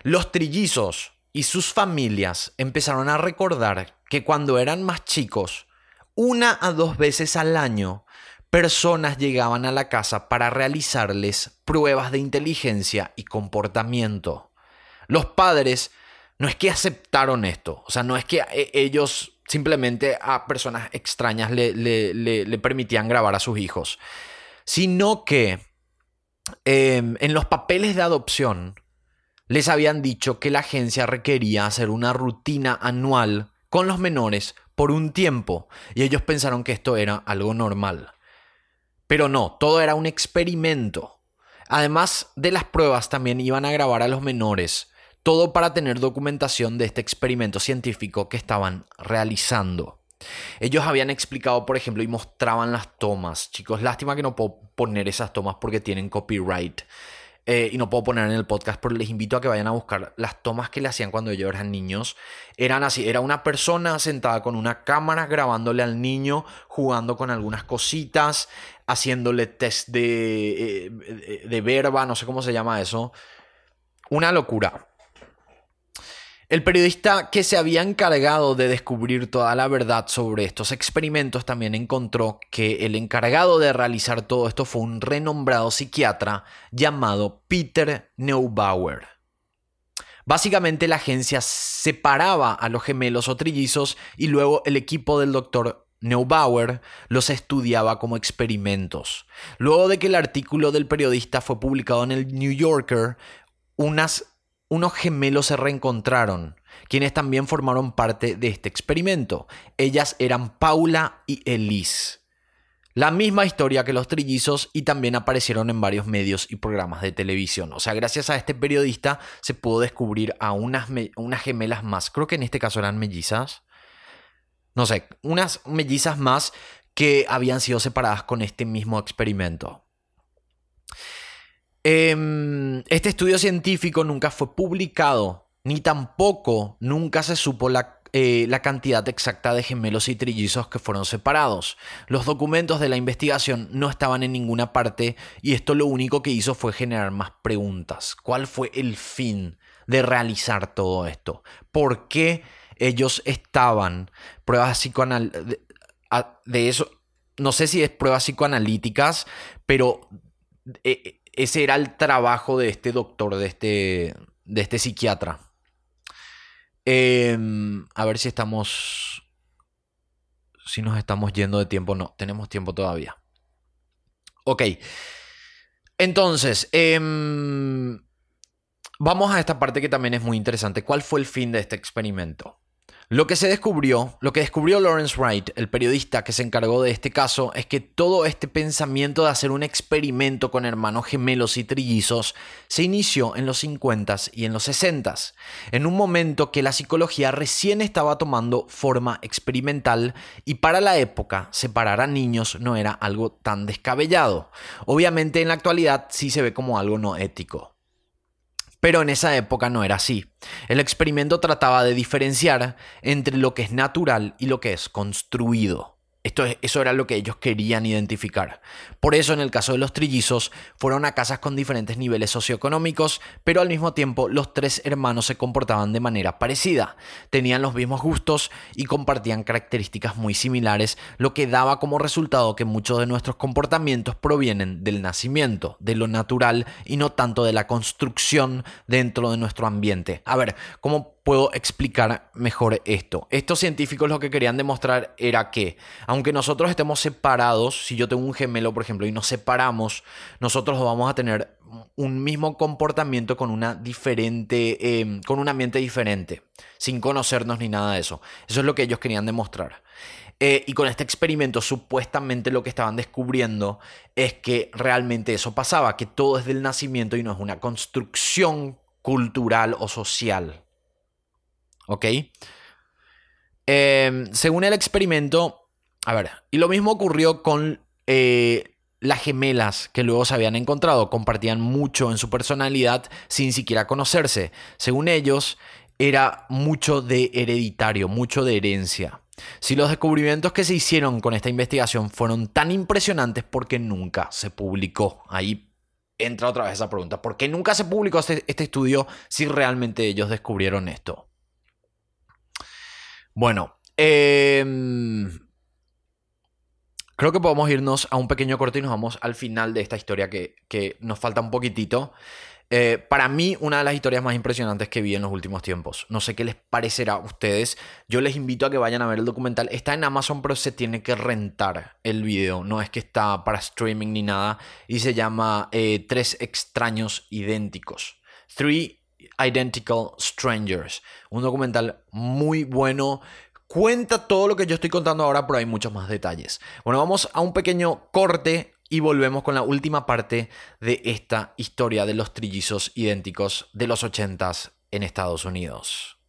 Los trillizos y sus familias empezaron a recordar que cuando eran más chicos, una a dos veces al año, personas llegaban a la casa para realizarles pruebas de inteligencia y comportamiento. Los padres no es que aceptaron esto, o sea, no es que eh, ellos simplemente a personas extrañas le, permitían grabar a sus hijos, sino que em, en los papeles de adopción les habían dicho que la agencia requería hacer una rutina anual con los menores por un tiempo y ellos pensaron que esto era algo normal. Pero no, todo era un experimento. Además de las pruebas, también iban a grabar a los menores todo para tener documentación de este experimento científico que estaban realizando. Ellos habían explicado, por ejemplo, y mostraban las tomas. Chicos, lástima que no puedo poner esas tomas porque tienen copyright. Eh, y no puedo poner en el podcast, pero les invito a que vayan a buscar las tomas que le hacían cuando ellos eran niños. Eran así, era una persona sentada con una cámara grabándole al niño, jugando con algunas cositas, haciéndole test de, eh, de verba, no sé cómo se llama eso. Una locura. El periodista que se había encargado de descubrir toda la verdad sobre estos experimentos también encontró que el encargado de realizar todo esto fue un renombrado psiquiatra llamado Peter Neubauer. Básicamente la agencia separaba a los gemelos o trillizos y luego el equipo del doctor Neubauer los estudiaba como experimentos. Luego de que el artículo del periodista fue publicado en el New Yorker, unas unos gemelos se reencontraron, quienes también formaron parte de este experimento. Ellas eran Paula y Elise. La misma historia que los trillizos y también aparecieron en varios medios y programas de televisión. O sea, gracias a este periodista se pudo descubrir a unas, unas gemelas más. Creo que en este caso eran mellizas. No sé, unas mellizas más que habían sido separadas con este mismo experimento. Em, este estudio científico nunca fue publicado, ni tampoco nunca se supo la, eh, la, cantidad exacta de gemelos y trillizos que fueron separados. Los documentos de la investigación no estaban en ninguna parte y esto lo único que hizo fue generar más preguntas. ¿Cuál fue el fin de realizar todo esto? ¿Por qué ellos estaban? Pruebas psicoanalíticas, de, eso, no sé si es pruebas psicoanalíticas, pero... Eh, ese era el trabajo de este doctor, de este, de este psiquiatra. Em, a ver si estamos. Si nos estamos yendo de tiempo. No, tenemos tiempo todavía. Ok. Entonces, em, vamos a esta parte que también es muy interesante. ¿Cuál fue el fin de este experimento? Lo que se descubrió, lo que descubrió Lawrence Wright, el periodista que se encargó de este caso, es que todo este pensamiento de hacer un experimento con hermanos gemelos y trillizos se inició en los 50s y en los 60s, en un momento que la psicología recién estaba tomando forma experimental y para la época separar a niños no era algo tan descabellado. Obviamente en la actualidad sí se ve como algo no ético. Pero en esa época no era así. El experimento trataba de diferenciar entre lo que es natural y lo que es construido. Esto, eso era lo que ellos querían identificar. Por eso en el caso de los trillizos fueron a casas con diferentes niveles socioeconómicos, pero al mismo tiempo los tres hermanos se comportaban de manera parecida. Tenían los mismos gustos y compartían características muy similares, lo que daba como resultado que muchos de nuestros comportamientos provienen del nacimiento, de lo natural y no tanto de la construcción dentro de nuestro ambiente. A ver, ¿cómo puedo explicar mejor esto. Estos científicos lo que querían demostrar era que, aunque nosotros estemos separados, si yo tengo un gemelo, por ejemplo, y nos separamos, nosotros vamos a tener un mismo comportamiento con una diferente, em, con un ambiente diferente, sin conocernos ni nada de eso. Eso es lo que ellos querían demostrar. Eh, y con este experimento supuestamente lo que estaban descubriendo es que realmente eso pasaba, que todo es del nacimiento y no es una construcción cultural o social. ¿Ok? Em, según el experimento, a ver, y lo mismo ocurrió con eh, las gemelas que luego se habían encontrado, compartían mucho en su personalidad sin siquiera conocerse. Según ellos, era mucho de hereditario, mucho de herencia. Si los descubrimientos que se hicieron con esta investigación fueron tan impresionantes, ¿por qué nunca se publicó? Ahí entra otra vez esa pregunta. ¿Por qué nunca se publicó este, este estudio si realmente ellos descubrieron esto? Bueno, em, creo que podemos irnos a un pequeño corte y nos vamos al final de esta historia que, que nos falta un poquitito. Eh, para mí, una de las historias más impresionantes que vi en los últimos tiempos. No sé qué les parecerá a ustedes. Yo les invito a que vayan a ver el documental. Está en Amazon, pero se tiene que rentar el video. No es que está para streaming ni nada. Y se llama eh, Tres extraños idénticos. Three Identical Strangers. Un documental muy bueno. Cuenta todo lo que yo estoy contando ahora, pero hay muchos más detalles. Bueno, vamos a un pequeño corte y volvemos con la última parte de esta historia de los trillizos idénticos de los 80s en Estados Unidos.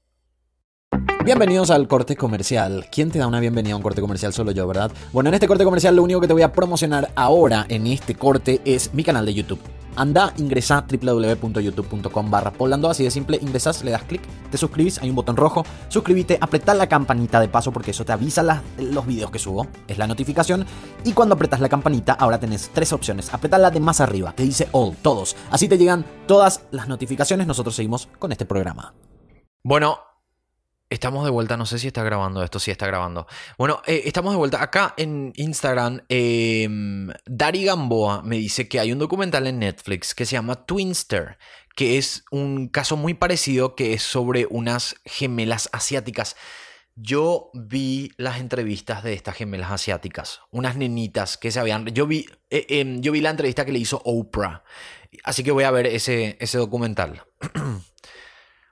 Bienvenidos al corte comercial. ¿Quién te da una bienvenida a un corte comercial? Solo yo, ¿verdad? Bueno, en este corte comercial lo único que te voy a promocionar ahora en este corte es mi canal de YouTube. Anda, ingresa www.youtube.com barra poblando, así de simple, ingresas, le das clic, te suscribís, hay un botón rojo, suscríbete, apretá la campanita de paso porque eso te avisa los videos que subo, es la notificación, y cuando apretas la campanita ahora tenés tres opciones, apretá la de más arriba, que dice all, todos, así te llegan todas las notificaciones, nosotros seguimos con este programa. Bueno, Estamos de vuelta, no sé si está grabando esto, sí está grabando. Bueno, eh, estamos de vuelta. Acá en Instagram, eh, Dari Gamboa me dice que hay un documental en Netflix que se llama Twinster, que es un caso muy parecido que es sobre unas gemelas asiáticas. Yo vi las entrevistas de estas gemelas asiáticas, unas nenitas que se habían... Yo vi, eh, em, yo vi la entrevista que le hizo Oprah, así que voy a ver ese, ese documental.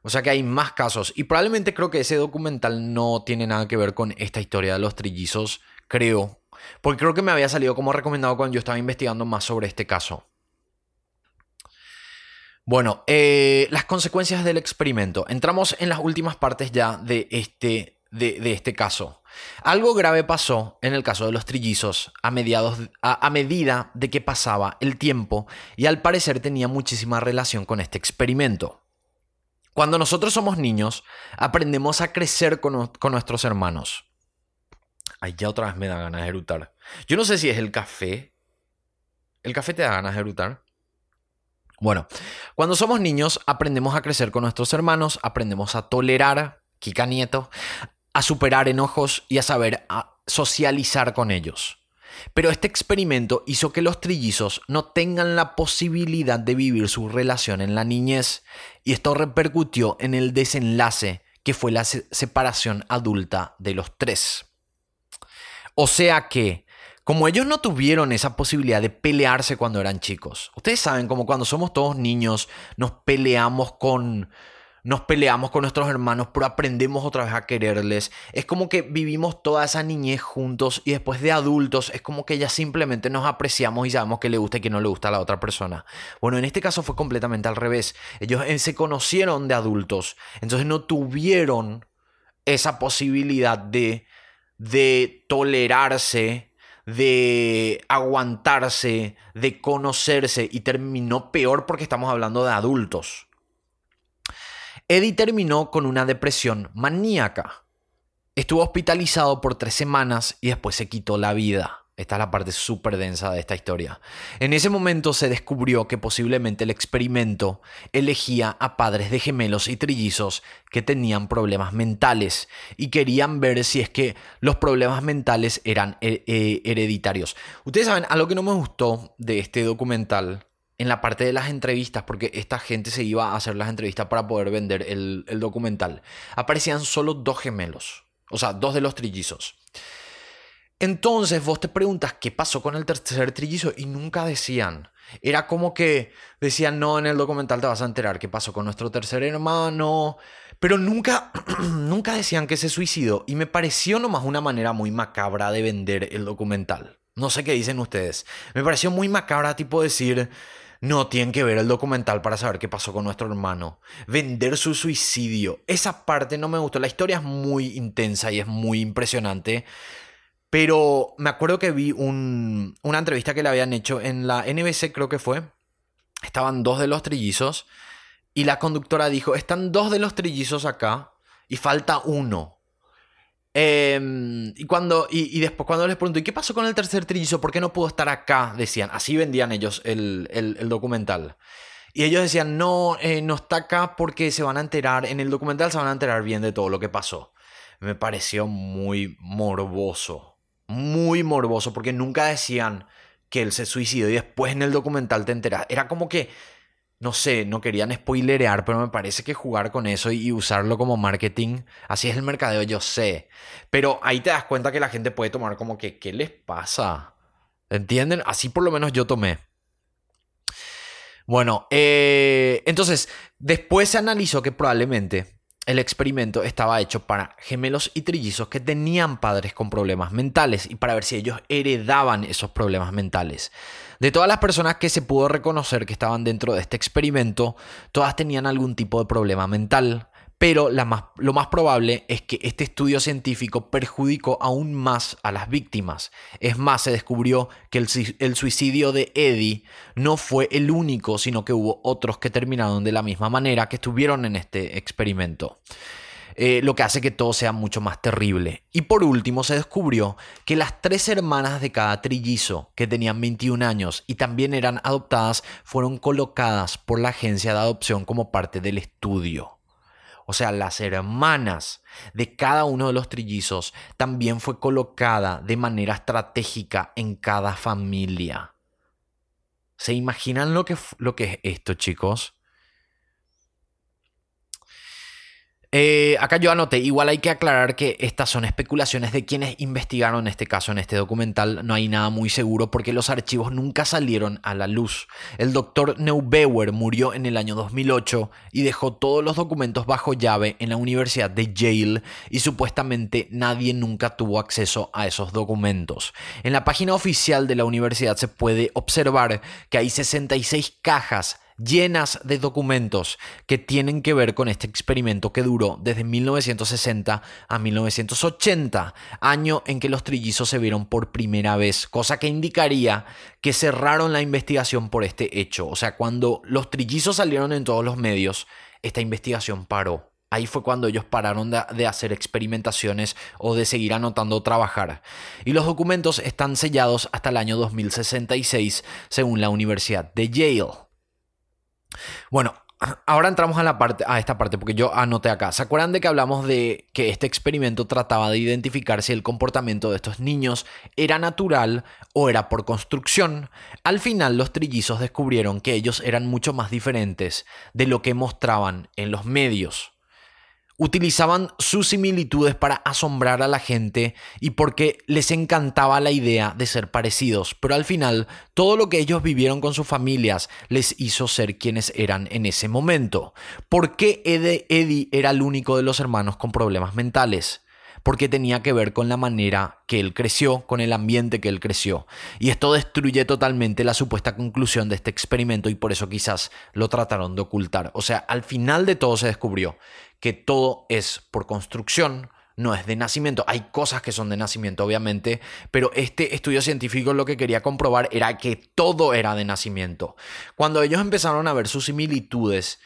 O sea que hay más casos. Y probablemente creo que ese documental no tiene nada que ver con esta historia de los trillizos, creo. Porque creo que me había salido como recomendado cuando yo estaba investigando más sobre este caso. Bueno, eh, las consecuencias del experimento. Entramos en las últimas partes ya de este, de, este caso. Algo grave pasó en el caso de los trillizos a, mediados, a medida de que pasaba el tiempo y al parecer tenía muchísima relación con este experimento. Cuando nosotros somos niños, aprendemos a crecer con, nuestros hermanos. Ay, ya otra vez me da ganas de erutar. Yo no sé si es el café. ¿El café te da ganas de erutar? Bueno, cuando somos niños aprendemos a crecer con nuestros hermanos, aprendemos a tolerar, Kika Nieto, a superar enojos y a saber socializar con ellos. Pero este experimento hizo que los trillizos no tengan la posibilidad de vivir su relación en la niñez y esto repercutió en el desenlace que fue la separación adulta de los tres. O sea que, como ellos no tuvieron esa posibilidad de pelearse cuando eran chicos, ustedes saben como cuando somos todos niños nos peleamos con nos peleamos con nuestros hermanos, pero aprendemos otra vez a quererles. Es como que vivimos toda esa niñez juntos y después de adultos es como que ya simplemente nos apreciamos y sabemos que le gusta y que no le gusta a la otra persona. Bueno, en este caso fue completamente al revés. Ellos eh, se conocieron de adultos, entonces no tuvieron esa posibilidad de, de tolerarse, de aguantarse, de conocerse y terminó peor porque estamos hablando de adultos. Eddie terminó con una depresión maníaca. Estuvo hospitalizado por tres semanas y después se quitó la vida. Esta es la parte súper densa de esta historia. En ese momento se descubrió que posiblemente el experimento elegía a padres de gemelos y trillizos que tenían problemas mentales y querían ver si es que los problemas mentales eran eh, eh, hereditarios. Ustedes saben, algo que no me gustó de este documental en la parte de las entrevistas, porque esta gente se iba a hacer las entrevistas para poder vender el, documental, aparecían solo dos gemelos, o sea, dos de los trillizos. Entonces vos te preguntas qué pasó con el tercer trillizo y nunca decían. Era como que decían, no, en el documental te vas a enterar qué pasó con nuestro tercer hermano, pero nunca, nunca decían que se suicidó y me pareció nomás una manera muy macabra de vender el documental. No sé qué dicen ustedes. Me pareció muy macabra tipo decir, no, tienen que ver el documental para saber qué pasó con nuestro hermano. Vender su suicidio. Esa parte no me gustó. La historia es muy intensa y es muy impresionante. Pero me acuerdo que vi una entrevista que le habían hecho en la NBC, creo que fue. Estaban dos de los trillizos. Y la conductora dijo, están dos de los trillizos acá y falta uno. Em, y, cuando, y, después cuando les pregunto, ¿y qué pasó con el tercer trillizo? ¿Por qué no pudo estar acá? Decían, así vendían ellos el, el, documental. Y ellos decían, no, eh, no está acá porque se van a enterar, en el documental se van a enterar bien de todo lo que pasó. Me pareció muy morboso, muy morboso, porque nunca decían que él se suicidó y después en el documental te enteras. Era como que no sé, no querían spoilerear, pero me parece que jugar con eso y usarlo como marketing, así es el mercadeo, yo sé. Pero ahí te das cuenta que la gente puede tomar como que, ¿qué les pasa? ¿Entienden? Así por lo menos yo tomé. Bueno, eh, entonces, después se analizó que probablemente el experimento estaba hecho para gemelos y trillizos que tenían padres con problemas mentales y para ver si ellos heredaban esos problemas mentales. De todas las personas que se pudo reconocer que estaban dentro de este experimento, todas tenían algún tipo de problema mental, pero lo más probable es que este estudio científico perjudicó aún más a las víctimas. Es más, se descubrió que el, suicidio de Eddie no fue el único, sino que hubo otros que terminaron de la misma manera que estuvieron en este experimento. Eh, lo que hace que todo sea mucho más terrible. Y por último se descubrió que las tres hermanas de cada trillizo, que tenían 21 años y también eran adoptadas, fueron colocadas por la agencia de adopción como parte del estudio. O sea, las hermanas de cada uno de los trillizos también fue colocada de manera estratégica en cada familia. ¿Se imaginan lo que, lo que es esto, chicos? Eh, acá yo anoté, igual hay que aclarar que estas son especulaciones de quienes investigaron este caso en este documental. No hay nada muy seguro porque los archivos nunca salieron a la luz. El doctor Neubauer murió en el año 2008 y dejó todos los documentos bajo llave en la Universidad de Yale y supuestamente nadie nunca tuvo acceso a esos documentos. En la página oficial de la universidad se puede observar que hay 66 cajas llenas de documentos que tienen que ver con este experimento que duró desde 1960 a 1980, año en que los trillizos se vieron por primera vez, cosa que indicaría que cerraron la investigación por este hecho. O sea, cuando los trillizos salieron en todos los medios, esta investigación paró. Ahí fue cuando ellos pararon de, hacer experimentaciones o de seguir anotando o trabajar. Y los documentos están sellados hasta el año 2066, según la Universidad de Yale. Bueno, ahora entramos a, la parte, a esta parte porque yo anoté acá. ¿Se acuerdan de que hablamos de que este experimento trataba de identificar si el comportamiento de estos niños era natural o era por construcción? Al final los trillizos descubrieron que ellos eran mucho más diferentes de lo que mostraban en los medios utilizaban sus similitudes para asombrar a la gente y porque les encantaba la idea de ser parecidos, pero al final todo lo que ellos vivieron con sus familias les hizo ser quienes eran en ese momento. ¿Por qué Eddie era el único de los hermanos con problemas mentales? porque tenía que ver con la manera que él creció, con el ambiente que él creció. Y esto destruye totalmente la supuesta conclusión de este experimento y por eso quizás lo trataron de ocultar. O sea, al final de todo se descubrió que todo es por construcción, no es de nacimiento. Hay cosas que son de nacimiento, obviamente, pero este estudio científico lo que quería comprobar era que todo era de nacimiento. Cuando ellos empezaron a ver sus similitudes,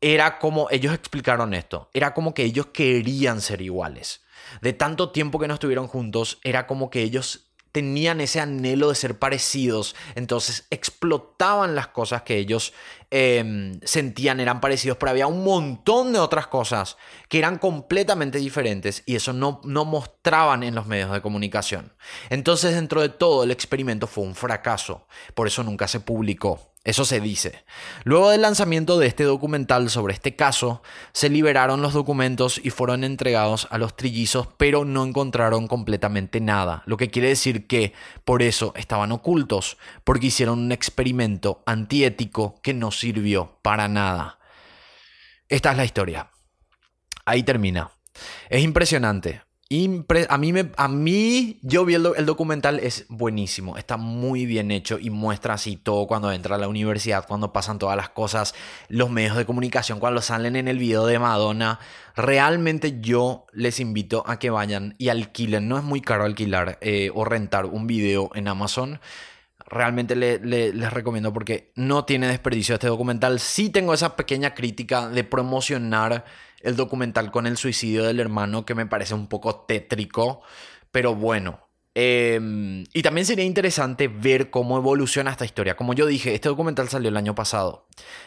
era como, ellos explicaron esto, era como que ellos querían ser iguales. De tanto tiempo que no estuvieron juntos, era como que ellos tenían ese anhelo de ser parecidos, entonces explotaban las cosas que ellos em, sentían eran parecidos, pero había un montón de otras cosas que eran completamente diferentes y eso no, no mostraban en los medios de comunicación. Entonces dentro de todo el experimento fue un fracaso, por eso nunca se publicó. Eso se dice. Luego del lanzamiento de este documental sobre este caso, se liberaron los documentos y fueron entregados a los trillizos, pero no encontraron completamente nada. Lo que quiere decir que por eso estaban ocultos, porque hicieron un experimento antiético que no sirvió para nada. Esta es la historia. Ahí termina. Es impresionante a, mí me, a mí, yo vi el, documental, es buenísimo, está muy bien hecho y muestra así todo cuando entra a la universidad, cuando pasan todas las cosas, los medios de comunicación, cuando salen en el video de Madonna. Realmente yo les invito a que vayan y alquilen, no es muy caro alquilar eh, o rentar un video en Amazon realmente le- le- les recomiendo porque no tiene desperdicio este documental. Sí tengo esa pequeña crítica de promocionar el documental con el suicidio del hermano que me parece un poco tétrico, pero bueno. Eh, y también sería interesante ver cómo evoluciona esta historia. Como yo dije, este documental salió el año pasado.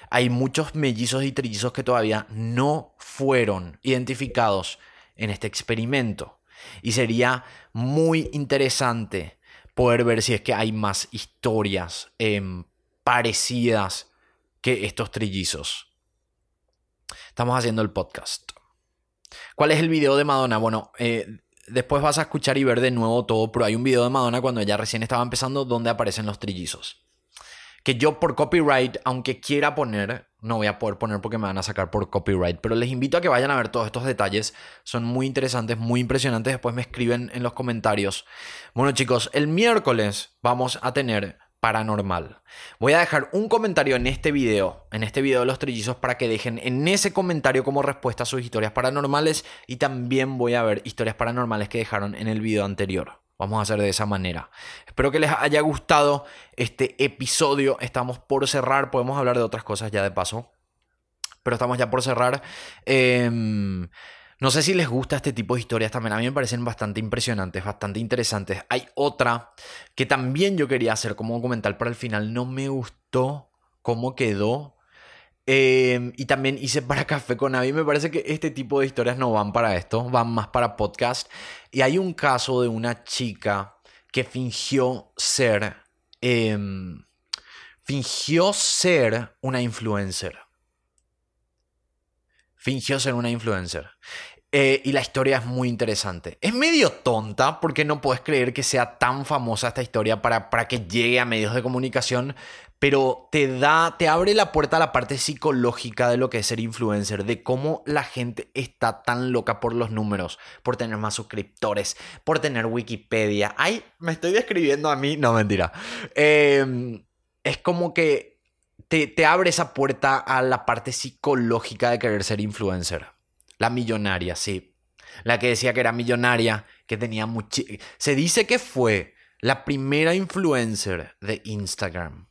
Hay muchos mellizos y trillizos que todavía no fueron identificados en este experimento. Y sería muy interesante poder ver si es que hay más historias em, parecidas que estos trillizos. Estamos haciendo el podcast. ¿Cuál es el video de Madonna? Bueno, eh, después vas a escuchar y ver de nuevo todo, pero hay un video de Madonna cuando ella recién estaba empezando donde aparecen los trillizos. Que yo por copyright, aunque quiera poner, no voy a poder poner porque me van a sacar por copyright, pero les invito a que vayan a ver todos estos detalles. Son muy interesantes, muy impresionantes. Después me escriben en los comentarios. Bueno chicos, el miércoles vamos a tener paranormal. Voy a dejar un comentario en este video, en este video de los trillizos, para que dejen en ese comentario como respuesta a sus historias paranormales y también voy a ver historias paranormales que dejaron en el video anterior. Vamos a hacer de esa manera. Espero que les haya gustado este episodio. Estamos por cerrar. Podemos hablar de otras cosas ya de paso. Pero estamos ya por cerrar. Em, no sé si les gusta este tipo de historias también. A mí me parecen bastante impresionantes, bastante interesantes. Hay otra que también yo quería hacer como documental para el final. No me gustó cómo quedó. Eh, y también hice para Café con Avi. Me parece que este tipo de historias no van para esto, van más para podcast. Y hay un caso de una chica que fingió ser. eh, fingió ser una influencer. Fingió ser una influencer. Eh, y la historia es muy interesante. Es medio tonta porque no puedes creer que sea tan famosa esta historia para, para que llegue a medios de comunicación, pero te da, te abre la puerta a la parte psicológica de lo que es ser influencer, de cómo la gente está tan loca por los números, por tener más suscriptores, por tener Wikipedia. Ay, me estoy describiendo a mí, no mentira. Eh, es como que te, te abre esa puerta a la parte psicológica de querer ser influencer. La millonaria, sí. La que decía que era millonaria, que tenía mucho... Se dice que fue la primera influencer de Instagram.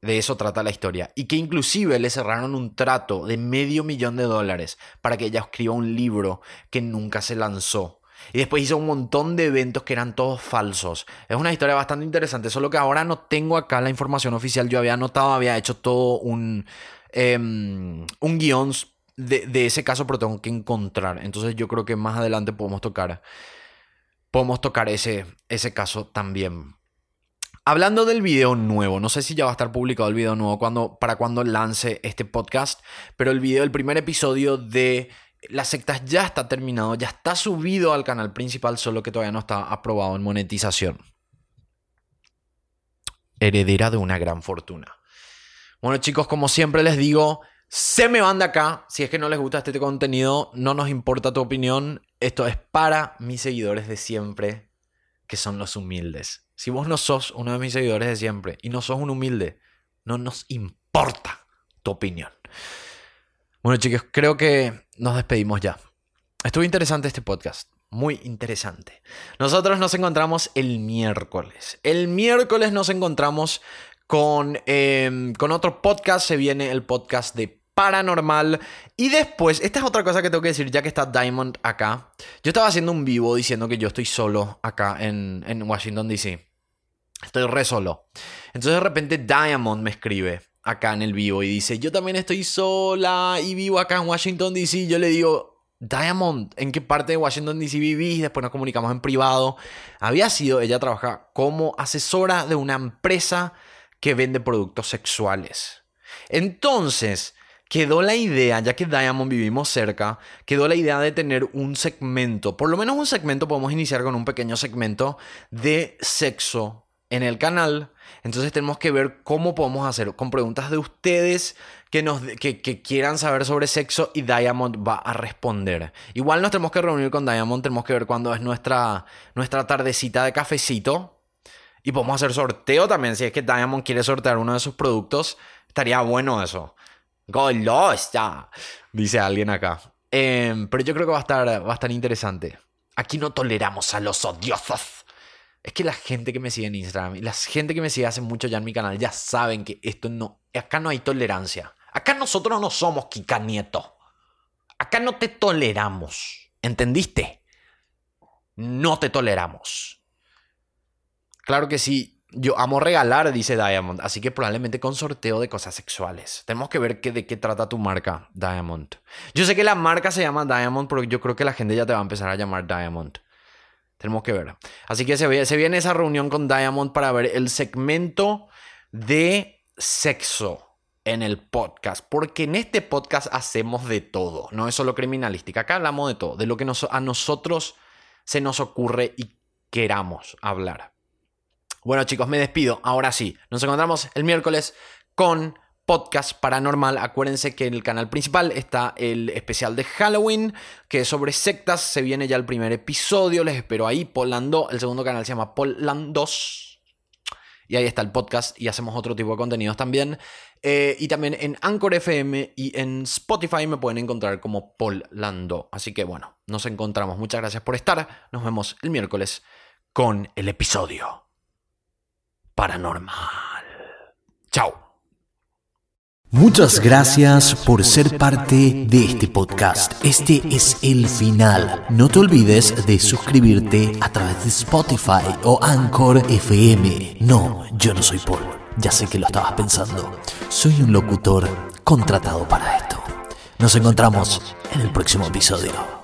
De eso trata la historia. Y que inclusive le cerraron un trato de medio millón de dólares para que ella escriba un libro que nunca se lanzó. Y después hizo un montón de eventos que eran todos falsos. Es una historia bastante interesante, solo que ahora no tengo acá la información oficial. Yo había anotado, había hecho todo un, em, un guion de, de ese caso, pero tengo que encontrar. Entonces yo creo que más adelante podemos tocar, podemos tocar ese, ese caso también. Hablando del video nuevo, no sé si ya va a estar publicado el video nuevo cuando, para cuando lance este podcast, pero el video, el primer episodio de las sectas ya está terminado, ya está subido al canal principal, solo que todavía no está aprobado en monetización. Heredera de una gran fortuna. Bueno chicos, como siempre les digo, se me van de acá. Si es que no les gusta este contenido, no nos importa tu opinión. Esto es para mis seguidores de siempre, que son los humildes. Si vos no sos uno de mis seguidores de siempre y no sos un humilde, no nos importa tu opinión. Bueno chicos, creo que nos despedimos ya. Estuvo interesante este podcast. Muy interesante. Nosotros nos encontramos el miércoles. El miércoles nos encontramos con, eh, con otro podcast. Se viene el podcast de paranormal. Y después, esta es otra cosa que tengo que decir, ya que está Diamond acá. Yo estaba haciendo un vivo diciendo que yo estoy solo acá en, en Washington, D.C. Estoy re solo. Entonces de repente Diamond me escribe acá en el vivo y dice, yo también estoy sola y vivo acá en Washington, D.C. Yo le digo, Diamond, ¿en qué parte de Washington, D.C. vivís? Después nos comunicamos en privado. Había sido, ella trabaja como asesora de una empresa que vende productos sexuales. Entonces, quedó la idea, ya que Diamond vivimos cerca, quedó la idea de tener un segmento, por lo menos un segmento, podemos iniciar con un pequeño segmento de sexo en el canal. Entonces tenemos que ver cómo podemos hacer con preguntas de ustedes que, nos, que, quieran saber sobre sexo y Diamond va a responder. Igual nos tenemos que reunir con Diamond, tenemos que ver cuándo es nuestra, nuestra tardecita de cafecito. Y podemos hacer sorteo también, si es que Diamond quiere sortear uno de sus productos, estaría bueno eso. Golosa, dice alguien acá. Eh, pero yo creo que va a, estar, va a estar interesante. Aquí no toleramos a los odiosos. Es que la gente que me sigue en Instagram y la gente que me sigue hace mucho ya en mi canal ya saben que esto no. Acá no hay tolerancia. Acá nosotros no somos Kika Nieto. Acá no te toleramos. ¿Entendiste? No te toleramos. Claro que sí. Yo amo regalar, dice Diamond. Así que probablemente con sorteo de cosas sexuales. Tenemos que ver de qué trata tu marca, Diamond. Yo sé que la marca se llama Diamond, pero yo creo que la gente ya te va a empezar a llamar Diamond. Tenemos que ver. Así que se, viene esa reunión con Diamond para ver el segmento de sexo en el podcast, porque en este podcast hacemos de todo, no es solo criminalística, acá hablamos de todo, de lo que a nosotros se nos ocurre y queramos hablar. Bueno chicos, me despido, ahora sí, nos encontramos el miércoles con podcast paranormal. Acuérdense que en el canal principal está el especial de Halloween, que es sobre sectas. Se viene ya el primer episodio. Les espero ahí. Polando. El segundo canal se llama Polandos. Y ahí está el podcast y hacemos otro tipo de contenidos también. Eh, y también en Anchor FM y en Spotify me pueden encontrar como Polando. Así que bueno, nos encontramos. Muchas gracias por estar. Nos vemos el miércoles con el episodio paranormal. Chao. Muchas gracias por ser parte de este podcast. Este es el final. No te olvides de suscribirte a través de Spotify o Anchor FM. No, yo no soy Paul. Ya sé que lo estabas pensando. Soy un locutor contratado para esto. Nos encontramos en el próximo episodio.